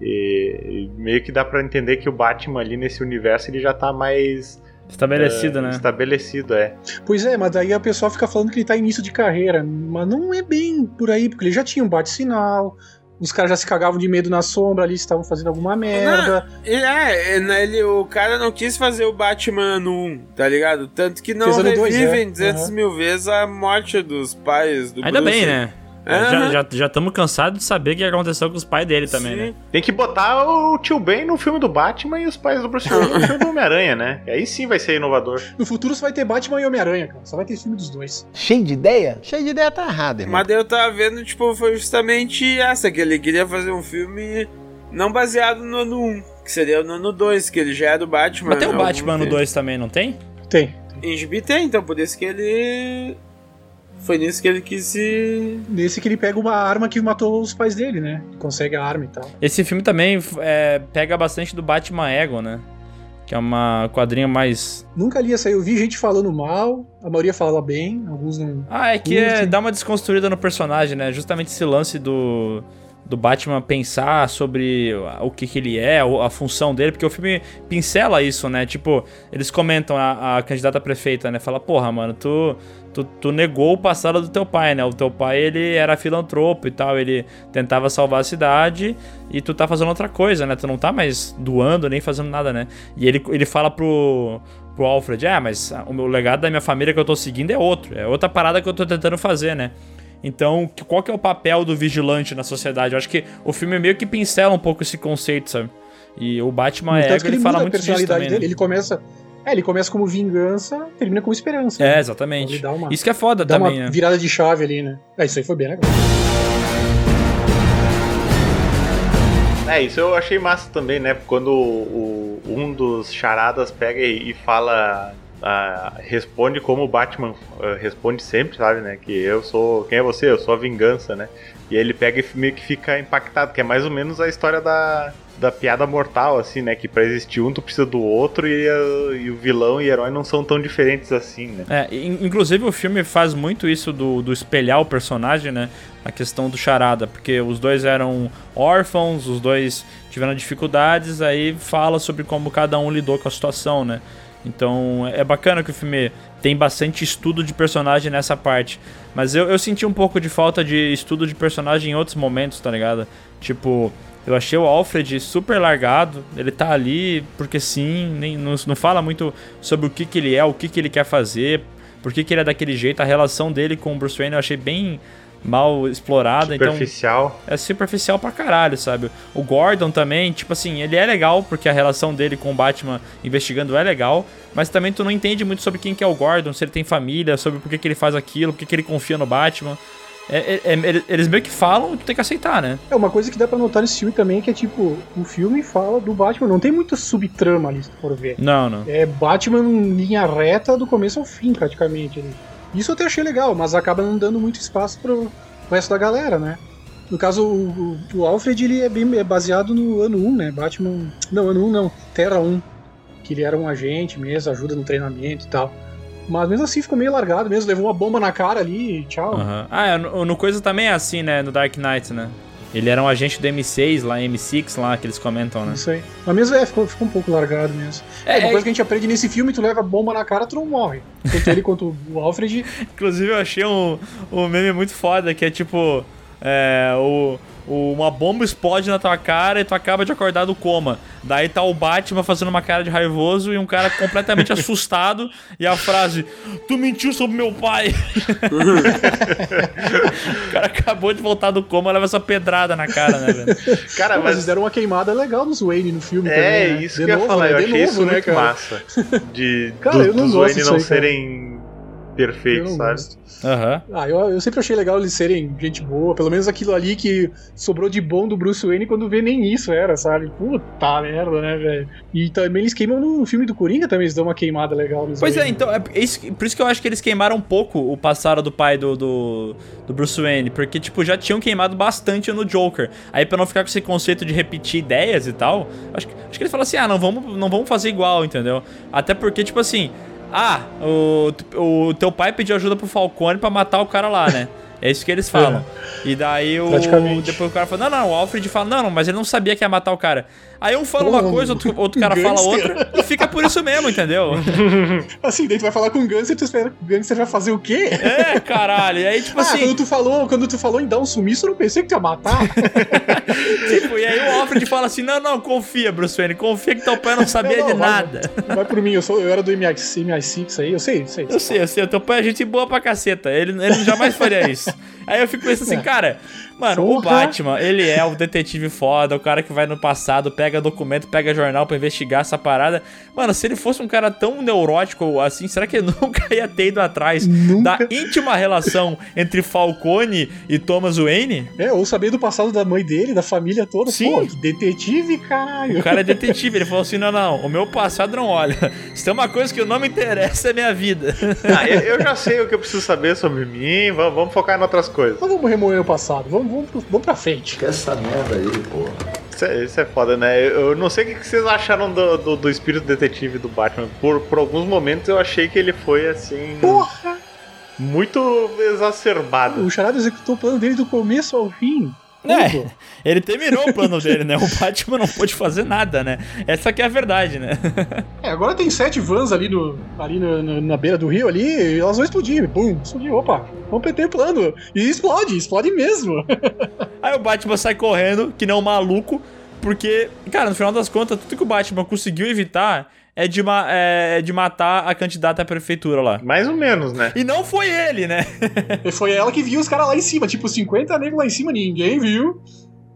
E, e meio que dá para entender que o Batman ali nesse universo ele já tá mais Estabelecido, é, né? Estabelecido, é. Pois é, mas daí a pessoa fica falando que ele tá início de carreira. Mas não é bem por aí, porque ele já tinha um bate-sinal. Os caras já se cagavam de medo na sombra ali, estavam fazendo alguma merda. Não, é, ele, o cara não quis fazer o Batman no 1, tá ligado? Tanto que não Fez ano dois, revivem é. 200 Uhum. mil vezes a morte dos pais do Ainda Bruce. bem, né? Aham. Já estamos já, estamos cansados de saber o que aconteceu com os pais dele também, Sim. né? Tem que botar o tio Ben no filme do Batman e os pais do Bruce Wayne no filme do Homem-Aranha, né? E aí sim vai ser inovador. No futuro só vai ter Batman e Homem-Aranha, cara. Só vai ter filme dos dois. Cheio de ideia? Cheio de ideia tá errado, irmão. Mas eu tava vendo, tipo, foi justamente essa, que ele queria fazer um filme não baseado no ano 1, que seria no ano 2, que ele já é do Batman. Mas tem o né? Batman no Algum- 2 também, não tem? Tem. Em Gibi tem, então por isso que ele. Foi nisso que ele quis se. Nesse que ele pega uma arma que matou os pais dele, né? Consegue a arma e tal. Esse filme também é, pega bastante do Batman Ego, né? Que é uma quadrinha mais. Nunca li essa aí, eu vi gente falando mal, a maioria fala bem, alguns não. Ah, é que é, dá uma desconstruída no personagem, né? Justamente esse lance do, do Batman pensar sobre o que, que ele é, a função dele, porque o filme pincela isso, né? Tipo, eles comentam a, a candidata prefeita, né? Fala, porra, mano, tu, tu, tu negou o passado do teu pai, né? O teu pai, ele era filantropo e tal, ele tentava salvar a cidade e tu tá fazendo outra coisa, né? Tu não tá mais doando nem fazendo nada, né? E ele, ele fala pro, pro Alfred, ah, mas o meu legado da minha família que eu tô seguindo é outro, é outra parada que eu tô tentando fazer, né? Então, que- qual que é o papel do vigilante na sociedade? Eu acho que o filme meio que pincela um pouco esse conceito, sabe? E o Batman Ego, que ele, ele fala muito disso personalidade também, dele. né? Ele começa. É, ele começa como vingança, termina como esperança. É, né? exatamente. Dá uma- Isso que é foda Dá também, uma né? virada de chave ali, né? É, isso aí foi bem legal. É, isso eu achei massa também, né? Quando o, o- um dos charadas pega e, e fala. Ah, responde como o Batman ah, responde sempre, sabe, né? Que eu sou. Quem é você? Eu sou a vingança, né? E ele pega e meio que fica impactado, que é mais ou menos a história da, da piada mortal, assim, né? Que pra existir um, tu precisa do outro e, a- e o vilão e o herói não são tão diferentes assim, né? É, in- inclusive o filme faz muito isso do, do espelhar o personagem, né? A questão do charada, porque os dois eram órfãos, os dois tiveram dificuldades, aí fala sobre como cada um lidou com a situação, né? Então é bacana que o filme tem bastante estudo de personagem nessa parte. Mas eu, eu senti um pouco de falta de estudo de personagem em outros momentos, tá ligado? Tipo, eu achei o Alfred super largado. Ele tá ali porque sim, nem, não, não fala muito sobre o que, que ele é, o que, que ele quer fazer, por que, que ele é daquele jeito. A relação dele com o Bruce Wayne eu achei bem mal explorada. Então, Superficial. é superficial pra caralho, sabe? O Gordon também, tipo assim, ele é legal porque a relação dele com o Batman investigando é legal, mas também tu não entende muito sobre quem que é o Gordon, se ele tem família, sobre por que, que ele faz aquilo, por que, que ele confia no Batman. É- é- é- eles meio que falam e tu tem que aceitar, né? É, uma coisa que dá pra notar nesse filme também é que é tipo, o filme fala do Batman, não tem muita subtrama ali, se tu for ver. Não, não. É Batman em linha reta do começo ao fim, praticamente. ali. Isso eu até achei legal, mas acaba não dando muito espaço pro resto da galera, né? No caso, o, o- Alfred ele é bem é baseado no ano 1, né? Batman. Não, ano 1 não, Terra 1. Que ele era um agente mesmo, ajuda no treinamento e tal. Mas mesmo assim ficou meio largado mesmo, levou uma bomba na cara ali e tchau. Aham. Ah, é, no, no Coisa também é assim, né? No Dark Knight, né? Ele era um agente do M6 lá, M6 lá, que eles comentam, né? Isso aí. Mas mesmo é, ficou, ficou um pouco largado mesmo. É, É, uma é- coisa que a gente aprende nesse filme, tu leva bomba na cara, tu não morre. Tanto ele quanto o Alfred. [laughs] Inclusive, eu achei um, um meme muito foda, que é tipo. É, o, o- uma bomba explode na tua cara e tu acaba de acordar do coma. Daí tá o Batman fazendo uma cara de raivoso e um cara completamente [laughs] assustado. E a frase: Tu mentiu sobre meu pai. [laughs] o cara acabou de voltar do coma, leva essa pedrada na cara, né, velho? Cara, Pô, mas eles deram uma queimada legal nos Wayne no filme É, também. né? isso De que eu ia novo, falar, né? eu De achei novo, isso né, muito cara? massa. De, Cara, do- eu não dos gosto Wayne disso não aí, cara. serem não sabe? Aham. Ah, eu, eu sempre achei legal eles serem gente boa, pelo menos aquilo ali que sobrou de bom do Bruce Wayne quando vê nem isso era, sabe? Puta merda, né, velho? E também eles queimam no filme do Coringa também, eles dão uma queimada legal nos Pois é, Wayne. então, é isso, por isso que eu acho que eles queimaram um pouco o passado do pai do, do, do Bruce Wayne, porque, tipo, já tinham queimado bastante no Joker. Aí, pra não ficar com esse conceito de repetir ideias e tal, acho, que- acho que eles falaram assim, ah, não vamos, não vamos fazer igual, entendeu? Até porque, tipo assim, ah, o, o teu pai pediu ajuda pro Falcone pra matar o cara lá, né? É isso que eles falam. E daí o. Depois o cara fala, não, não, o Alfred fala, não, não, mas ele não sabia que ia matar o cara. Aí um fala uma coisa, outro, outro cara fala outra, e fica por isso mesmo, entendeu? [laughs] Assim, daí tu vai falar com o Gangster, tu espera que o Gangster vai fazer o quê? É, caralho. E aí, tipo [laughs] Ah, assim, quando tu falou, quando tu falou em dar um sumiço, eu não pensei que tu ia matar. [laughs] tipo, e aí o Alfred fala assim: não, não, confia, Bruce Wayne, confia que teu pai não sabia Não, não, de vai- nada. Vai por mim, eu, sou, eu era do MI6, MI6 aí, eu sei, sei. Eu sei, eu sei, o teu pai é gente boa pra caceta. Ele, ele jamais faria isso. Aí eu fico pensando assim, cara, mano, o Porra. Batman, ele é o detetive foda, o cara que vai no passado, pega documento, pega jornal pra investigar essa parada. Mano, se ele fosse um cara tão neurótico assim, será que ele [laughs] nunca ia ter ido atrás Nunca. da íntima relação entre Falcone e Thomas Wayne? É, ou saber do passado da mãe dele, da família toda. Sim. Pô, detetive, caralho. O cara é [laughs] detetive, ele falou assim: não, não, o meu passado não olha. Se tem uma coisa que não me interessa é minha vida. Ah, eu, eu já sei o que eu preciso saber sobre mim, vamos, vamos focar em outras coisas. Mas vamos remoer o passado, vamos, vamos, pro- vamos pra frente. Isso é, isso é foda, né? Eu, não sei o que que vocês acharam do, do, do espírito detetive do Batman. Por, por alguns momentos eu achei que ele foi assim. Porra! Muito exacerbado. O Charada executou o plano dele do começo ao fim. É, [laughs] ele terminou o plano dele, né? O Batman não pôde fazer nada, né? Essa que é a verdade, né? É, agora tem sete vans ali, no, ali no- no- na beira do rio ali, e elas vão explodir. Bum, explodiu, opa, vamos meter o plano. E explode, explode mesmo. [laughs] Aí o Batman sai correndo, que nem um maluco, porque, cara, no final das contas, tudo que o Batman conseguiu evitar é de, ma é de matar a candidata à prefeitura lá. Mais ou menos, né? E não foi ele, né? E foi ela que viu os caras lá em cima, tipo, 50 negros lá em cima, ninguém viu.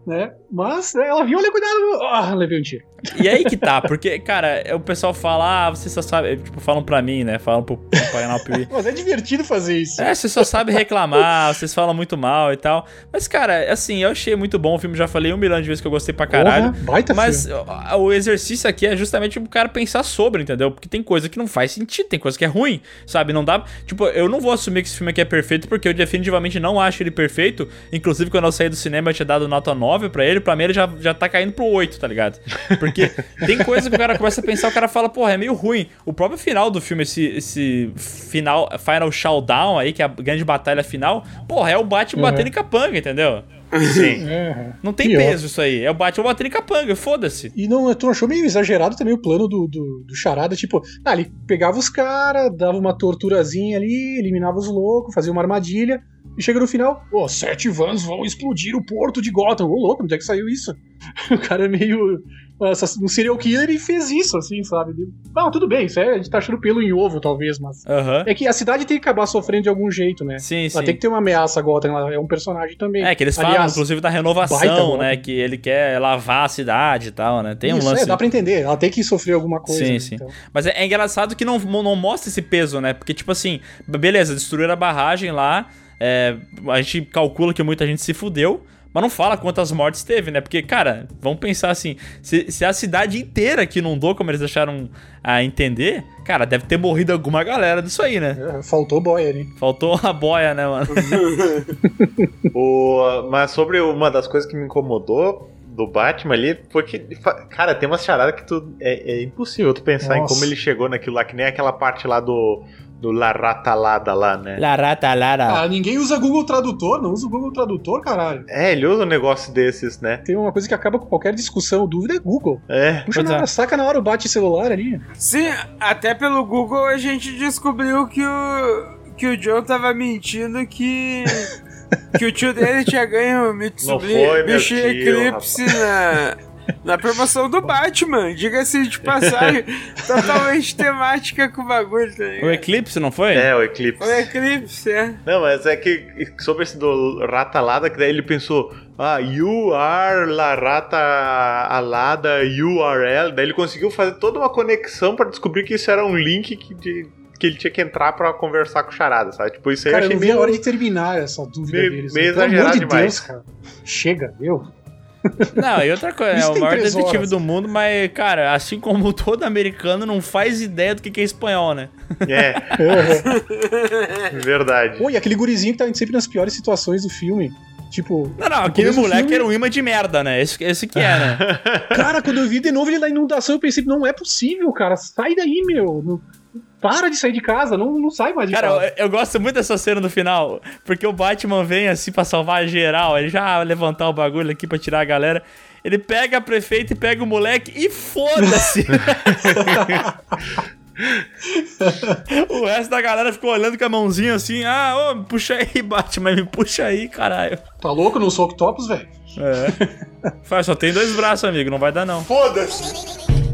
Né? Mas né, ela viu, olha, cuidado. Ah, levei um tiro. E aí que tá, porque, cara, o pessoal fala, ah, você só sabe. Tipo, falam pra mim, né? Falam pro, canal Piuí. [laughs] Mas é divertido fazer isso. É, você só sabe reclamar, [laughs] vocês falam muito mal e tal. Mas, cara, assim, eu achei muito bom o filme, já falei um milhão de vezes que eu gostei pra caralho. Porra, baita Mas filme. o- o exercício aqui é justamente o cara pensar sobre, entendeu? Porque tem coisa que não faz sentido, tem coisa que é ruim, sabe? Não dá. Tipo, eu não vou assumir que esse filme aqui é perfeito, porque eu definitivamente não acho ele perfeito. Inclusive, quando eu saí do cinema, eu tinha dado nota 9 pra ele. Pra mim, ele já, já tá caindo pro 8, tá ligado? Porque [laughs] tem coisa que o cara começa a pensar, o cara fala, porra, é meio ruim. O próprio final do filme, esse, esse final, Final Showdown aí, que é a grande batalha final, porra, é o Batman Uhum. batendo em capanga, entendeu? Sim. [laughs] É. Não tem Pior. peso isso aí. É o Batman batendo em capanga, foda-se. E não, tu achou meio exagerado também o plano do, do, do Charada? Tipo, ah, ele pegava os caras, dava uma torturazinha ali, eliminava os loucos, fazia uma armadilha, e chega no final, ó, sete vans vão explodir o porto de Gotham. Ô, louco, onde é que saiu isso? [laughs] O cara é meio. Um serial killer e fez isso, assim, sabe? Não, tudo bem, isso é, a gente tá achando pelo em ovo, talvez, mas. Aham. É que a cidade tem que acabar sofrendo de algum jeito, né? Sim, sim. Ela tem que ter uma ameaça a Gotham, ela é um personagem também. É, que eles falam, Aliás, inclusive, da renovação, né? Que ele quer lavar a cidade e tal, né? Tem um isso, lance. É, dá pra entender, ela tem que sofrer alguma coisa. Sim, né, sim. então. Mas é, é engraçado que não, não mostra esse peso, né? Porque, tipo assim, beleza, destruíram a barragem lá. é, a gente calcula que muita gente se fudeu. Mas não fala quantas mortes teve, né? Porque, cara, vamos pensar assim: se, se a cidade inteira que inundou, como eles deixaram a entender, cara, deve ter morrido alguma galera disso aí, né? É, faltou boy ali. Faltou a boia, né, mano? [laughs] O, mas sobre uma das coisas que me incomodou do Batman ali foi que, cara, tem umas charadas que tu, é, é impossível tu pensar em Nossa. como ele chegou naquilo lá, que nem aquela parte lá do, do La Ratalada lá, né? Larata, lara. Ah, ninguém usa Google Tradutor, não usa o Google Tradutor, caralho. É, ele usa um negócio desses, né? Tem uma coisa que acaba com qualquer discussão ou dúvida é Google. É. Puxa na é. hora, saca na hora o bate celular ali. Sim, até pelo Google a gente descobriu que o que o John tava mentindo que [laughs] que o tio dele tinha ganho Mitsubishi foi, Mitsubishi tio, Eclipse na [laughs] na promoção do Batman, diga-se de passagem, [laughs] totalmente temática com o bagulho, tá O? Eclipse, não foi? É, o Eclipse. O Eclipse, é. Não, mas é que sobre esse do Ratalada, que daí ele pensou, ah, you are la rata alada URL. Daí ele conseguiu fazer toda uma conexão pra descobrir que isso era um link que, de- que ele tinha que entrar pra conversar com o Charada, sabe? Tipo, isso aí Cara, eu eu achei não vi a meio... hora de terminar essa dúvida meio- deles. meio amor exagerado de demais. Deus, cara. Chega, eu. Não, e outra coisa, é o maior detetive horas. do mundo, mas, cara, assim como [laughs] todo americano, não faz ideia do que é espanhol, né? É, verdade. Pô, e aquele gurizinho que tá sempre nas piores situações do filme. Tipo, Não, não, aquele moleque filme- era um imã de merda, né? Esse, esse que é, né? [laughs] cara, quando eu vi de novo ele na inundação, eu pensei, não é possível, cara. Sai daí, meu. Não- para de sair de casa, não, não sai mais de Cara, casa. eu, eu gosto muito dessa cena no final, porque o Batman vem assim pra salvar geral, ele já levantar o bagulho aqui pra tirar a galera. Ele pega a prefeita e pega o moleque e foda-se. [laughs] o resto da galera ficou olhando com a mãozinha assim, ah, ô, puxa aí, Batman, me puxa aí, caralho. Tá louco? Não sou octopus, velho? É. [laughs] Faz, só tem dois braços, amigo, não vai dar não. Foda-se!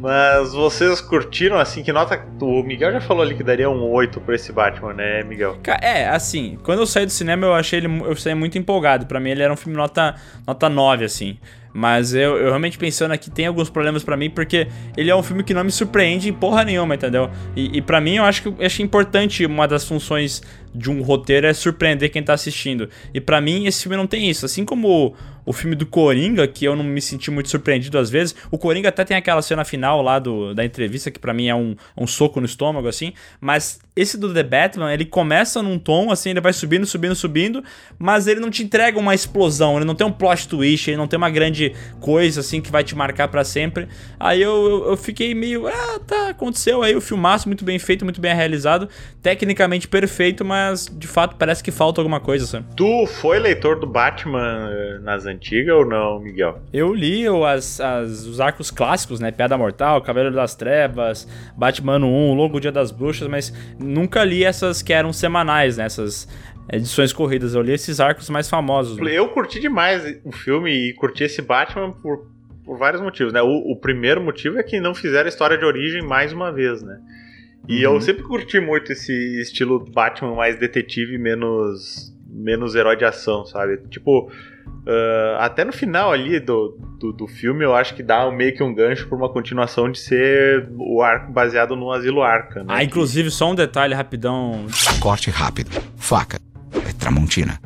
Mas vocês curtiram, assim, que nota. O Miguel já falou ali que daria um 8 pra esse Batman, né, Miguel? É, assim, quando eu saí do cinema eu achei ele, eu saí muito empolgado. Pra mim ele era um filme nota, nota 9, assim. Mas eu, eu realmente pensando aqui, tem alguns problemas pra mim, porque ele é um filme que não me surpreende em porra nenhuma, entendeu? E, e para mim eu acho que eu acho importante uma das funções de um roteiro é surpreender quem tá assistindo. E pra mim esse filme não tem isso. Assim como o, filme do Coringa, que eu não me senti muito surpreendido às vezes, o Coringa até tem aquela cena final lá do, da entrevista, que pra mim é um, um soco no estômago, assim. Mas esse do The Batman, ele começa num tom, assim, ele vai subindo, subindo, subindo, mas ele não te entrega uma explosão, ele não tem um plot twist, ele não tem uma grande coisa, assim, que vai te marcar pra sempre. Aí eu, eu, eu fiquei meio, ah, tá, aconteceu aí o filmaço, muito bem feito, muito bem realizado, tecnicamente perfeito, mas de fato parece que falta alguma coisa, sabe? Tu foi leitor do Batman eh, nas antigas ou não, Miguel? Eu li as, as- os arcos clássicos, né? Piada Mortal, Cavaleiro das Trevas, Batman 1, Longo Dia das Bruxas, mas nunca li essas que eram semanais, né? Essas edições corridas. Eu li esses arcos mais famosos. né? Eu curti demais o filme e curti esse Batman por, por vários motivos, né? O, o primeiro motivo é que não fizeram a história de origem mais uma vez, né? E Uhum. eu sempre curti muito esse estilo Batman mais detetive e menos, menos herói de ação, sabe? Tipo, ah, até no final ali do, do, do filme eu acho que dá meio que um gancho pra uma continuação de ser o arco baseado no Asilo Arca, né? Ah, inclusive, só um detalhe rapidão. Corte rápido. Faca. É Tramontina.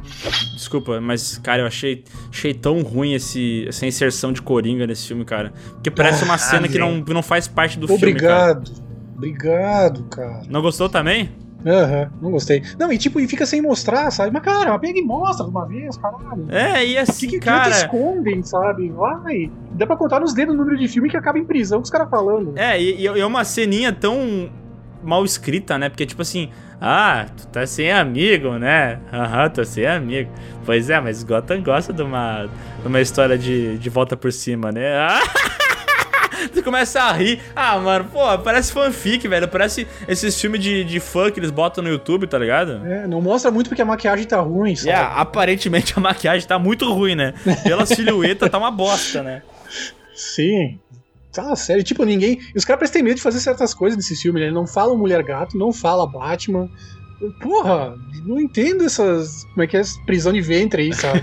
Desculpa, mas, cara, eu achei, achei tão ruim esse, essa inserção de Coringa nesse filme, cara. Porque parece uma Ah, cena que não, que não faz parte do filme, cara. Obrigado. Obrigado, cara. Não gostou também? Aham, não gostei. Não, e tipo, e fica sem mostrar, sabe? Mas, cara, pega e mostra de uma vez, caralho. É, e assim, que, que cara... que escondem, sabe? Vai. Dá pra contar nos dedos o número de filme que acaba em prisão com os caras falando. É, e, e é uma ceninha tão mal escrita, né? Porque, tipo assim, ah, tu tá sem amigo, né? Aham, tô sem amigo. Pois é, mas Gotham gosta de uma, de uma história de, de volta por cima, né? Ah, [laughs] tu começa a rir. Ah, mano, pô, parece fanfic, velho. Parece esses filmes de, de fã que eles botam no YouTube, tá ligado? É, não mostra muito porque a maquiagem tá ruim, sabe? Ah, aparentemente a maquiagem tá muito ruim, né? Pela silhueta tá uma bosta, né? Sim. Tá, sério. Tipo, ninguém. Os caras ter medo de fazer certas coisas nesse filme, né? Ele não fala Mulher Gato, não fala Batman. Porra, não entendo essas. Como é que é? essa Prisão de ventre aí, sabe?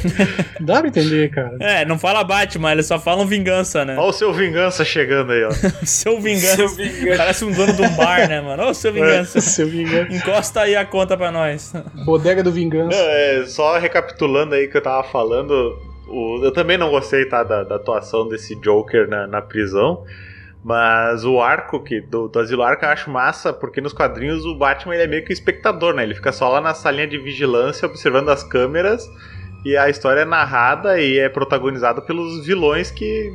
[laughs] Dá pra entender, cara. É, não fala Batman, eles só falam vingança, né? Olha o seu vingança chegando aí, ó. [laughs] Seu vingança. Seu vingança. Parece um dono de um bar, né, mano? Ô, seu vingança. [laughs] Seu vingança. Encosta aí a conta pra nós. Bodega do Vingança. É, só recapitulando aí que eu tava falando, o- eu também não gostei tá, da, da atuação desse Joker na, na prisão, mas o arco que, do, do Asilo Arca eu acho massa, porque nos quadrinhos o Batman ele é meio que espectador, né? Ele fica só lá na salinha de vigilância observando as câmeras e a história é narrada e é protagonizada pelos vilões que,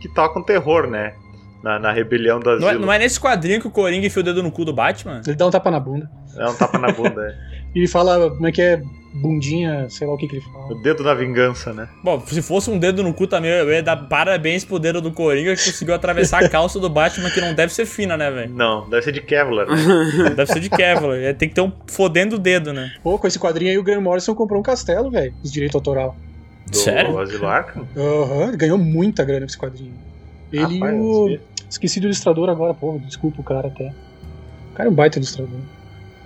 que tocam terror, né? Na, na rebelião do Não é, não é nesse quadrinho que o Coringa enfia o dedo no cu do Batman? Ele dá um tapa na bunda. É um tapa na bunda, é. [laughs] E ele fala, como é que é? Bundinha, sei lá o que que ele fala. O dedo da vingança, né? Bom, se fosse um dedo no cu também, eu ia dar parabéns pro dedo do Coringa que conseguiu atravessar a [laughs] calça do Batman, que não deve ser fina, né, velho? Não, deve ser de Kevlar. né? [laughs] Deve ser de Kevlar. É, Tem que ter um fodendo o dedo, né? Pô, com esse quadrinho aí o Graham Morrison comprou um castelo, velho. Os direitos autoral. Do Sério? Asilo Arkham? Aham, ele ganhou muita grana com esse quadrinho. Ele Rapaz, e o. Esqueci do ilustrador agora, pô, desculpa o cara até. O cara é um baita ilustrador.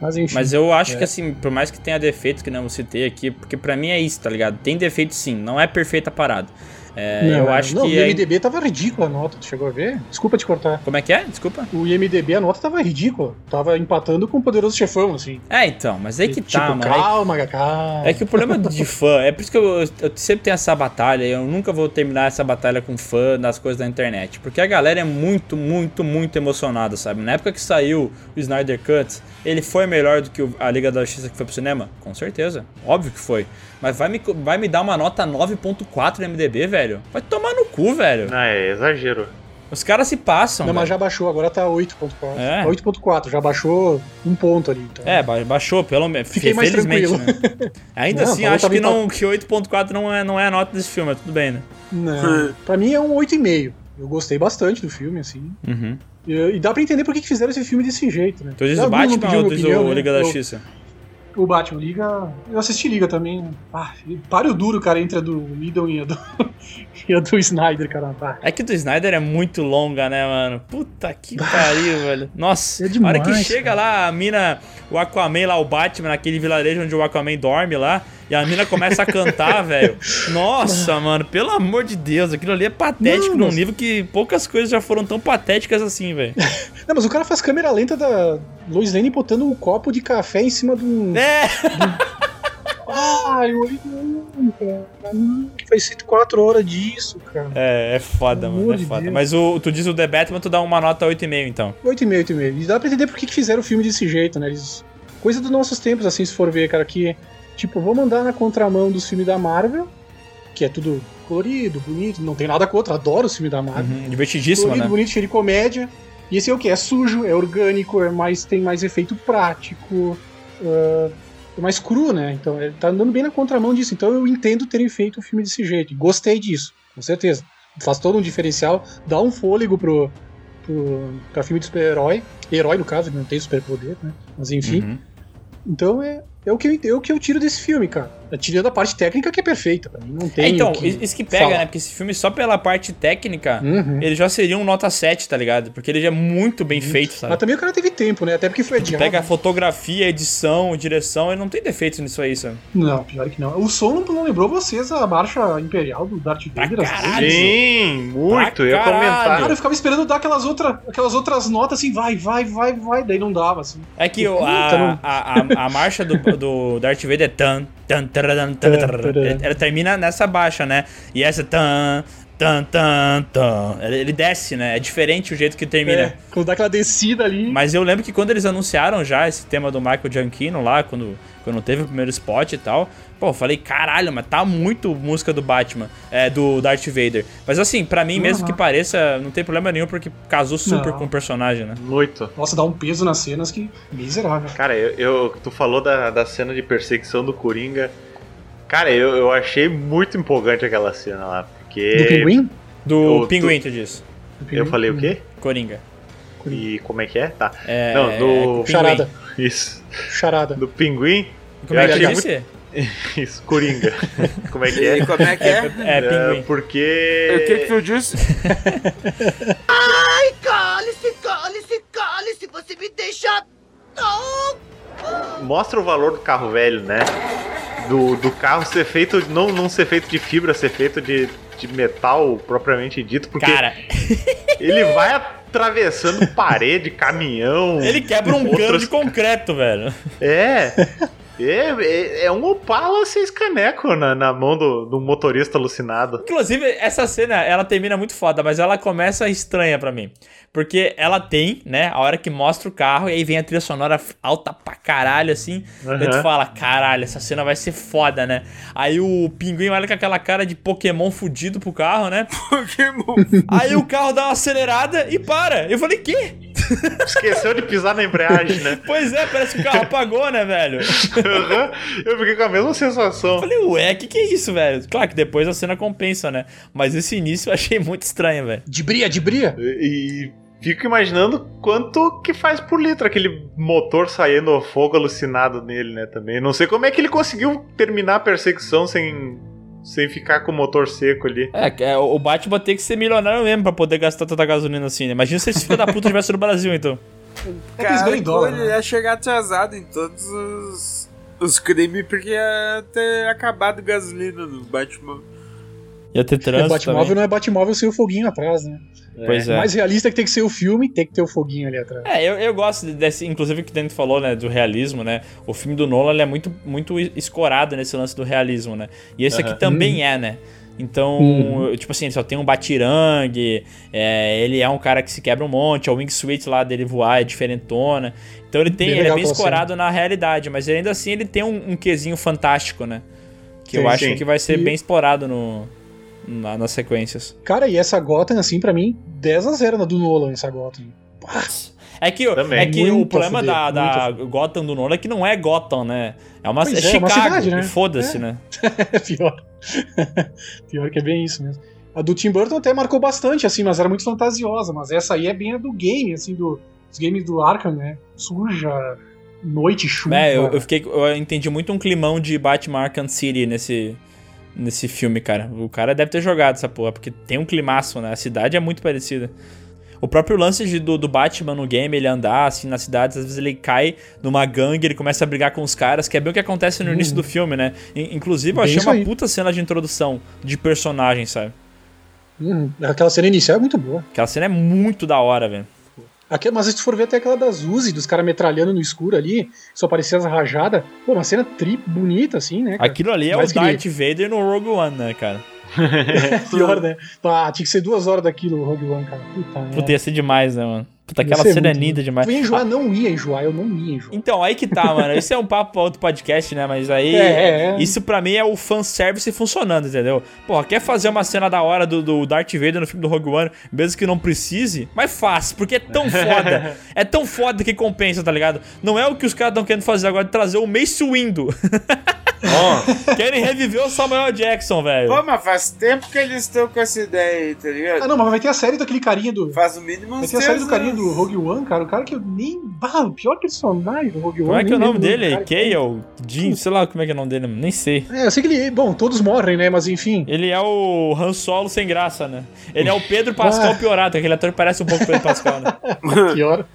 Mas enfim. Mas eu acho É. que assim, por mais que tenha defeitos que não citei aqui, porque pra mim é isso, tá ligado? Tem defeito sim, não é perfeita a parada. É, Não, eu acho não, que. o é- IMDB tava ridícula a nota, tu chegou a ver? Desculpa te cortar. Como é que é? Desculpa. O IMDB, a nota tava ridícula. Tava empatando com o Poderoso Chefão, assim. É, então, mas aí que tipo, tá, mano. Aí- calma, calma. É que o problema de [laughs] fã, é por isso que eu, eu sempre tenho essa batalha, eu nunca vou terminar essa batalha com fã das coisas da internet. Porque a galera é muito, muito, muito emocionada, sabe? Na época que saiu o Snyder Cut, ele foi melhor do que a Liga da Justiça que foi pro cinema? Com certeza. Óbvio que foi. Mas vai me, vai me dar uma nota 9.4 no MDB, velho? Vai tomar no cu, velho. Não, é exagero. Os caras se passam. Não, mas velho. já baixou, agora tá 8.4. É? Tá 8.4, já baixou um ponto ali. Então. É, ba- baixou, pelo menos. Fiquei mais felizmente, tranquilo. né? [laughs] Ainda Não, assim, acho que, não, que 8.4 não é, não é a nota desse filme, mas tudo bem, né? Não, pra mim é um 8,5. Eu gostei bastante do filme, assim. Uhum. E, e dá pra entender por que fizeram esse filme desse jeito, né? Tu diz Ah, o Batman pediu ou minha diz opinião, o né? Liga da Justiça? O Batman Liga. Eu assisti Liga também. Ah, páreo duro, cara, entre a do Whedon e a do, [laughs] e a do Snyder, cara. Ah, É que do Snyder é muito longa, né, mano? Puta que pariu, [laughs] velho. Nossa, É a hora que demais, chega lá, a mina, o Aquaman lá, o Batman, naquele vilarejo onde o Aquaman dorme lá, e a mina começa a cantar, [laughs] velho. Nossa, mano, pelo amor de Deus, aquilo ali é patético Não, num mas- nível que poucas coisas já foram tão patéticas assim, velho. Não, mas o cara faz câmera lenta da Lois Lane botando um copo de café em cima do. É! Ah, eu olhei. Não, cara. Faz 104 horas disso, cara. É, é foda, Pelo mano, é foda. Deus. Mas o, tu diz o The Batman, tu dá uma nota 8,5, então. 8,5, 8,5. E dá pra entender por que fizeram o filme desse jeito, né? Eles... Coisa dos nossos tempos, assim, se for ver, cara, que, tipo, vamos andar na contramão dos filmes da Marvel, que é tudo colorido, bonito, não tem nada contra, adoro os filmes da Marvel. Uhum, divertidíssimo, colorido, né? bonito, cheio de comédia. E esse é o que? É sujo, é orgânico, é mais, tem mais efeito prático, é mais cru, né? Então ele tá andando bem na contramão disso. Então eu entendo terem feito o filme desse jeito. Gostei disso, com certeza. Faz todo um diferencial, dá um fôlego pro, pro, pra filme de super-herói. Herói, no caso, ele não tem superpoder, né? Mas enfim. Uhum. Então é, é, o que eu, é o que eu tiro desse filme, cara. Tirando a parte técnica que é perfeita. Pra não tem. É, então, o que isso que pega, falar. né? Porque esse filme, só pela parte técnica, Uhum. ele já seria um nota 7, tá ligado? Porque ele já é muito bem feito, sabe? Mas também o cara teve tempo, né? Até porque foi Tu adiado. pega a fotografia, edição, direção, ele não tem defeitos nisso aí, sabe? Não, pior que não. O som não, não lembrou vocês a marcha imperial do Darth Vader? às caralho. vezes? Sim, muito. Eu ia caralho. comentar. Cara, eu ficava esperando dar aquelas, outra, aquelas outras notas assim, vai, vai, vai, vai, daí não dava, assim. É que Puta, a, a, a, a marcha do, do Darth Vader é tan, tan, tan. Ela termina nessa baixa, né? E essa tan, tan, tan, tan. Ele desce, né? É diferente o jeito que termina. É, quando dá aquela descida ali. Mas eu lembro que quando eles anunciaram já esse tema do Michael Giacchino lá, quando, quando teve o primeiro spot e tal, pô, eu falei, caralho, mas tá muito música do Batman, é, do Darth Vader. Mas assim, pra mim, mesmo Uhum. que pareça, não tem problema nenhum, porque casou super Não. com o personagem, né? Muito. Nossa, dá um peso nas cenas que miserável. Cara, eu, eu- tu falou da, da cena de perseguição do Coringa. Cara, eu, eu achei muito empolgante aquela cena lá, porque. Do pinguim? Do Eu- Pinguim, tu disse. Do pinguim? Eu falei o quê? Coringa. E como é que é? Tá. É, Não, do. Pinguim. Charada. [laughs] Isso. Charada. Do pinguim. Como é Eu que achei ele disse? [laughs] Isso, Coringa. [laughs] como é que é? E como é que é? É, pinguim. porque. O que que tu disse? Ai, cale-se, cale-se, cale-se, você me deixa. Oh, mostra o valor do carro velho, né? Do, do carro ser feito, não, não ser feito de fibra, ser feito de, de metal propriamente dito, porque Cara, [laughs] ele vai atravessando parede, caminhão. ele quebra um cano de concreto, velho. É. É, é, é um Opala seis caneco na, na mão do, do motorista alucinado. Inclusive, essa cena, ela termina muito foda, mas ela começa estranha pra mim. Porque ela tem, né, a hora que mostra o carro, e aí vem a trilha sonora alta pra caralho, assim. Daí tu Aham. fala, caralho, essa cena vai ser foda, né? Aí o pinguim olha com aquela cara de Pokémon fudido pro carro, né? [laughs] Pokémon. Aí o carro dá uma acelerada e para. Eu falei, quê? Esqueceu de pisar na embreagem, né? [laughs] Pois é, parece que o carro apagou, né, velho? Aham. Eu fiquei com a mesma sensação. Eu falei, ué, que que é isso, velho? Claro que depois a cena compensa, né? Mas esse início eu achei muito estranho, velho. De bria, de bria? E fico imaginando quanto que faz por litro aquele motor saindo fogo alucinado nele, né? Também. Não sei como é que ele conseguiu terminar a perseguição sem, sem ficar com o motor seco ali. É, é, o Batman tem que ser milionário mesmo pra poder gastar tanta gasolina assim, né? Imagina se esse filho da puta estivesse no Brasil, então. [laughs] É que eles Cara, em dólar, ele né? ia chegar atrasado em todos os, os crimes porque ia ter acabado gasolina no Batman. Ia ter O trânsito Batmóvel também. não é Batmóvel sem o foguinho atrás, né? Pois O é. mais realista que tem que ser o filme, tem que ter o foguinho ali atrás. É, eu, eu gosto desse, inclusive que dentro falou, né, do realismo, né? O filme do Nolan ele é muito, muito escorado nesse lance do realismo, né? E esse aqui Aham. também é, né? Então, Uhum. tipo assim, ele só tem um batirangue, é, ele é um cara que se quebra um monte, a wingsuit lá dele voar é diferentona. Então ele tem, Bem ele é bem escorado na realidade, mas ainda assim ele tem um, um quesinho fantástico, né? Que eu Sim, acho sim. que vai ser E- bem explorado no, na- nas sequências. Cara, e essa Gotham, assim, pra mim, 10 a 0 na do Nolan, essa Gotham. É que, Também. é que Muito o problema fuder, da, da Gotham do Nolan é que não é Gotham, né? É uma, é é, é Chicago. uma cidade, né? e Foda-se, É. né? É [laughs] pior. [laughs] pior que é bem isso mesmo. A do Tim Burton até marcou bastante, assim, mas era muito fantasiosa. Mas essa aí é bem a do game, assim, do, dos games do Arkham, né? Suja, noite, chuva. É, eu, eu fiquei. Eu entendi muito um climão de Batman Arkham City nesse, nesse filme, cara. O cara deve ter jogado essa porra, porque tem um climaço, né? A cidade é muito parecida. O próprio lance de- do, do Batman no game, ele andar assim nas cidades, às vezes ele cai numa gangue, ele começa a brigar com os caras, que é bem o que acontece no início do filme, né? In- Inclusive, eu achei uma aí. puta cena de introdução de personagem, sabe? Uhum. Aquela cena inicial é muito boa. Aquela cena é muito da hora, velho. Aqui, mas se tu for ver até aquela das Uzi, dos caras metralhando no escuro ali, só parecia as rajadas. Pô, uma cena tri bonita, assim, né? cara? Aquilo ali é o que Darth Vader no Rogue One, né, cara? É [laughs] pior, né? Ah, tinha que ser duas horas daquilo, o Rogue One, cara. Puta merda. Puta, ia ser demais, né, mano? Puta, aquela cena é linda demais. Eu ia enjoar, não ia enjoar, eu não ia enjoar. Então, aí que tá, mano. Isso é um papo pra outro podcast, né? Mas aí. [laughs] É, é, é. Isso pra mim é o fanservice funcionando, entendeu? Porra, quer fazer uma cena da hora do, do Darth Vader no filme do Rogue One, mesmo que não precise, mas faz, porque é tão [laughs] foda. é tão foda que compensa, tá ligado? Não é o que os caras estão querendo fazer agora de trazer o Mace Windu. [laughs] Querem reviver o Samuel Jackson, velho. Pô, mas faz tempo que eles estão com essa ideia aí, tá ligado? Ah, não, mas vai ter a série daquele carinha do. Faz o mínimo Vai ter a série do carinha do Rogue One, cara. O cara que eu nem. Bah, o pior personagem do Rogue One. Como é que é o nome dele? Kale? Jim? Sei lá como é que é o nome dele, nem sei. É, eu sei que ele. Bom, todos morrem, né? Mas enfim. Ele é o Han Solo sem graça, né? Ele é o Pedro Pascal Ah. piorado, aquele ator parece um pouco o Pedro Pascal, né? [laughs] Pior. [laughs]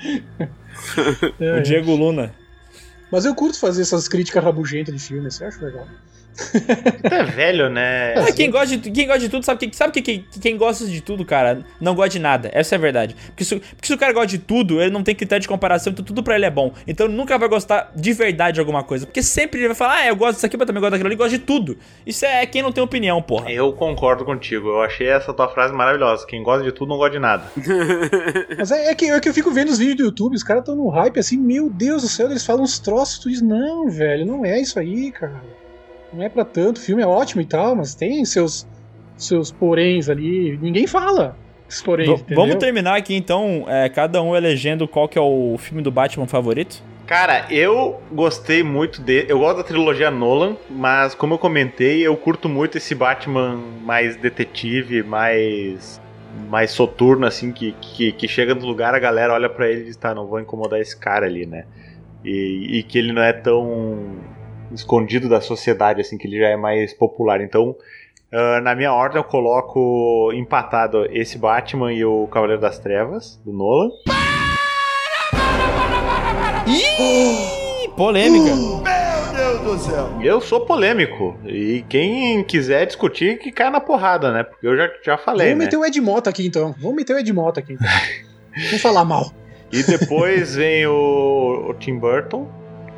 [laughs] O Diego Luna. Mas eu curto fazer essas críticas rabugentas de filme, assim, eu acho legal. É velho, né? Quem, gosta de, quem gosta de tudo, sabe que, sabe que, que- quem gosta de tudo, cara, não gosta de nada. Essa é a verdade. Porque se, porque se o cara gosta de tudo, ele não tem critério de comparação, então tudo pra ele é bom. Então ele nunca vai gostar de verdade de alguma coisa. Porque sempre ele vai falar, ah, eu gosto disso aqui, mas também gosto daquilo ali, gosta de tudo. Isso é quem não tem opinião, porra. Eu concordo contigo. Eu achei essa tua frase maravilhosa. Quem gosta de tudo não gosta de nada. [laughs] Mas é, é que, é que eu fico vendo os vídeos do YouTube, os caras estão no hype assim, meu Deus do céu, eles falam uns troços, tu diz, não, velho, não é isso aí, cara. Não é pra tanto, o filme é ótimo e tal, mas tem seus, seus poréns ali, ninguém fala. V- entendeu? vamos terminar aqui então, é, cada um elegendo qual que é o filme do Batman favorito. Cara, eu gostei muito de. Eu gosto da trilogia Nolan, mas como eu comentei, eu curto muito esse Batman mais detetive, mais. mais soturno, assim, que, que, que chega no lugar, a galera olha pra ele e diz, tá, não vou incomodar esse cara ali, né? E, e que ele não é tão escondido da sociedade, assim, que ele já é mais popular. Então, ah, na minha ordem, eu coloco empatado esse Batman e o Cavaleiro das Trevas, do Nolan. Ih, polêmica. Eu sou polêmico. E quem quiser discutir, que caia na porrada, né? Porque eu já, já falei, Vamos né? meter o Ed Mota aqui então. Vamos meter o Ed Mota aqui. [laughs] Então. Vamos falar mal. E depois vem o, o Tim Burton,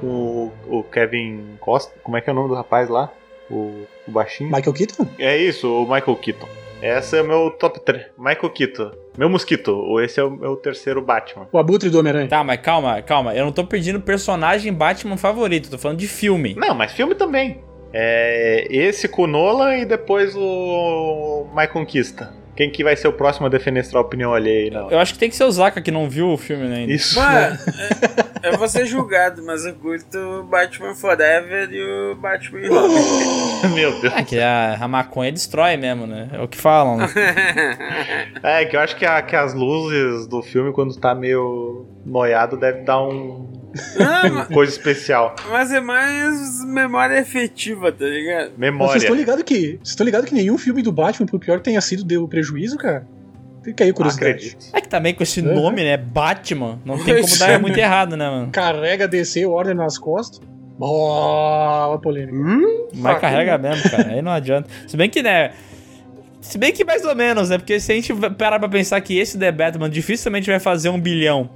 o, o Kevin Costa. Como é que é o nome do rapaz lá? O, o baixinho? Michael Keaton? É isso, o Michael Keaton. Esse é o meu top 3. Michael Keaton. Meu mosquito. Esse é o meu terceiro Batman. O Abutre do Homem-Aranha. Tá, mas calma, calma. Eu não tô pedindo personagem Batman favorito, tô falando de filme. Não, mas filme também. É esse com o Nolan e depois o Michael Conquista. Quem que vai ser o próximo a defenestrar a opinião alheia aí, não? Eu acho que tem que ser o Zaka que não viu o filme né, ainda. Isso. Mano, [laughs] é- eu vou ser julgado, mas eu curto o Batman Forever e o Batman Robin. [laughs] Meu Deus. É que a, a maconha destrói mesmo, né? É o que falam, né? [laughs] É, que eu acho que, a- que as luzes do filme, quando tá meio noiado, deve dar um. Não, coisa especial. mas é mais memória efetiva, tá ligado? Memória. Vocês estão ligados que, vocês estão ligado que nenhum filme do Batman, por pior que tenha sido, deu prejuízo, cara? Fica aí curiosidade. Acredito. É que também com esse Uhum. nome, né? Batman, não tem como dar [laughs] muito errado, né, mano? Carrega DC, ordem nas costas. Ó, a polêmica. Mas carrega mesmo, cara. Aí não adianta. Se bem que, né? Se bem que mais ou menos, né? Porque se a gente parar pra pensar que esse The Batman dificilmente vai fazer um bilhão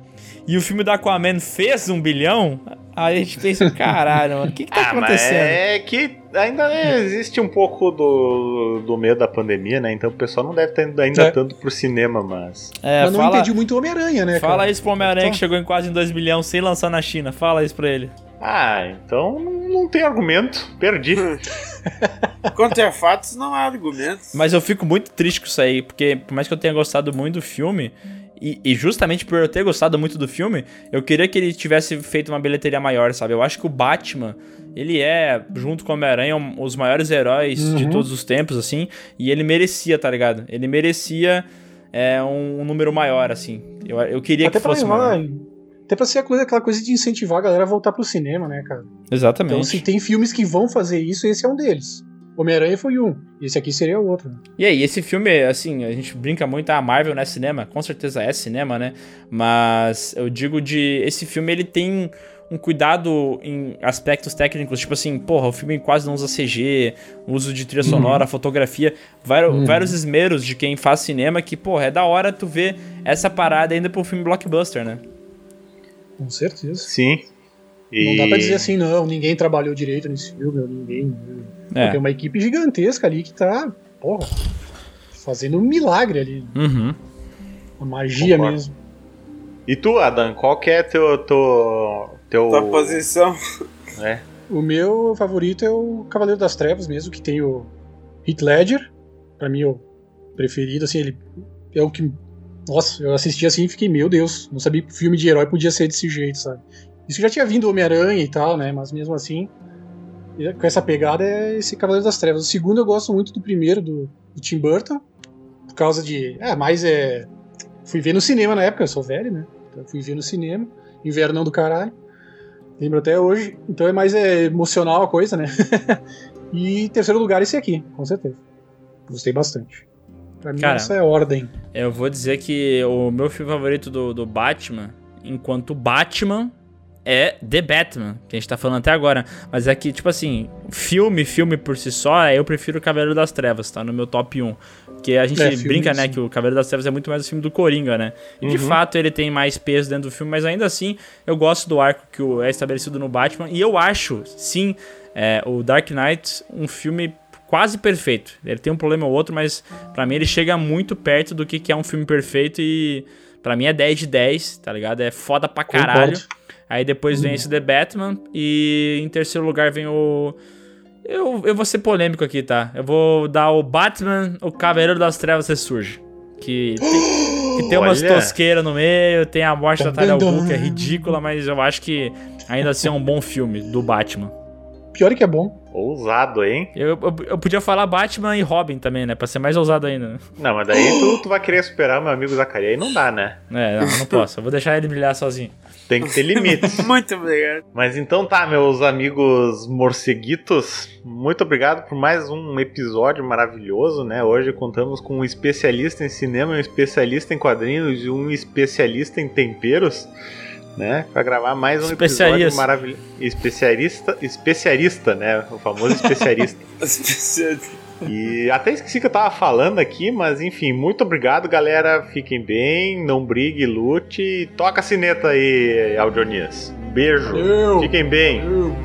e o filme do Aquaman fez um bilhão, aí a gente pensa, caralho, mano, o que, que tá Ah, mas acontecendo? é que ainda existe um pouco do, do medo da pandemia, né? Então o pessoal não deve estar indo ainda É. tanto pro cinema, mas. É, Mas não fala, impediu muito o Homem-Aranha, né, fala cara? isso pro Homem-Aranha que Então- chegou em quase em 2 bilhões sem lançar na China. Fala isso pra ele. Ah, então não tem argumento. Perdi. [laughs] Contra fatos não há argumentos. Mas eu fico muito triste com isso aí, porque por mais que eu tenha gostado muito do filme, e, e justamente por eu ter gostado muito do filme, eu queria que ele tivesse feito uma bilheteria maior, sabe? Eu acho que o Batman, ele é, junto com o Homem-Aranha, um- os maiores heróis de Uhum. todos os tempos, assim, e ele merecia, tá ligado? Ele merecia é, um, um número maior, assim. Eu, eu queria Até que fosse levar. maior. Até pra ser coisa- aquela coisa de incentivar a galera a voltar pro cinema, né, cara? Exatamente. Então, se tem filmes que vão fazer isso, esse é um deles. Homem-Aranha foi um. Esse aqui seria o outro. né? E aí, esse filme, assim, a gente brinca muito, a Marvel não é cinema, com certeza é cinema, né? Mas eu digo de. Esse filme ele tem um cuidado em aspectos técnicos, tipo assim, porra, o filme quase não usa CG, uso de trilha sonora, fotografia, vários, Uhum. vários esmeros de quem faz cinema que, porra, é da hora tu ver essa parada ainda pro filme blockbuster, né? Com certeza. Sim. Não dá pra dizer assim, não, ninguém trabalhou direito nesse filme, ou ninguém. É. Tem uma equipe gigantesca ali que tá, porra, fazendo um milagre ali. Uhum. Uma magia Concordo. mesmo. E tu, Adam, qual que é teu. teu, teu Tua posição. É. O meu favorito é o Cavaleiro das Trevas mesmo, que tem o Heath Ledger. Pra mim, o preferido, assim, ele é o que. Nossa, eu assisti assim e fiquei, meu Deus, não sabia que filme de herói podia ser desse jeito, sabe? Isso já tinha vindo Homem-Aranha e tal, né? Mas mesmo assim, com essa pegada é esse Cavaleiro das Trevas. O segundo eu gosto muito do primeiro, do, do Tim Burton, por causa de. É, mais é. Fui ver no cinema na época, eu sou velho, né? Então fui ver no cinema, invernão do caralho. Lembro até hoje. Então é mais é, emocional a coisa, né? [laughs] e terceiro lugar, esse aqui, com certeza. Gostei bastante. Pra mim, Cara, essa é a ordem. Eu vou dizer que o meu filme favorito do, do Batman, enquanto Batman, é The Batman, que a gente tá falando até agora. Mas é que, tipo assim, filme, filme por si só, eu prefiro o Cavaleiro das Trevas, tá? No meu top 1. Porque a gente É, brinca, né, sim. que o Cavaleiro das Trevas é muito mais o filme do Coringa, né? E de Uhum. fato ele tem mais peso dentro do filme, mas ainda assim eu gosto do arco que é estabelecido no Batman. E eu acho, sim, é, o Dark Knight um filme quase perfeito. Ele tem um problema ou outro, mas pra mim ele chega muito perto do que, que é um filme perfeito e pra mim é 10 de 10, tá ligado? É foda pra caralho. Concordo. Aí depois vem esse The Batman e em terceiro lugar vem o eu, eu vou ser polêmico aqui, tá? Eu vou dar o Batman, o Cavaleiro das Trevas ressurge. Que tem, que tem umas tosqueiras no meio, tem a morte da Talia al Ghul, que é ridícula, mas eu acho que ainda assim é um bom filme do Batman. Pior é que é bom. Ousado, hein? Eu, eu, eu podia falar Batman e Robin também, né? Pra ser mais ousado ainda. né? Não, mas daí tu, tu vai querer superar meu amigo Zacarias. Aí não dá, né? É, não, não posso. Eu vou deixar ele brilhar sozinho. Tem que ter limites. [laughs] Muito obrigado. Mas então tá, meus amigos morceguitos, muito obrigado por mais um episódio maravilhoso, né? Hoje contamos com um especialista em cinema, um especialista em quadrinhos e um especialista em temperos, né? Pra gravar mais um episódio maravilhoso. Especialista, especialista, né? O famoso especialista. [laughs] E até esqueci que eu tava falando aqui, mas enfim, muito obrigado, galera. Fiquem bem, não brigue, lute. e Toca a sineta aí, Aldionias. Beijo. Valeu. Fiquem bem. Eu-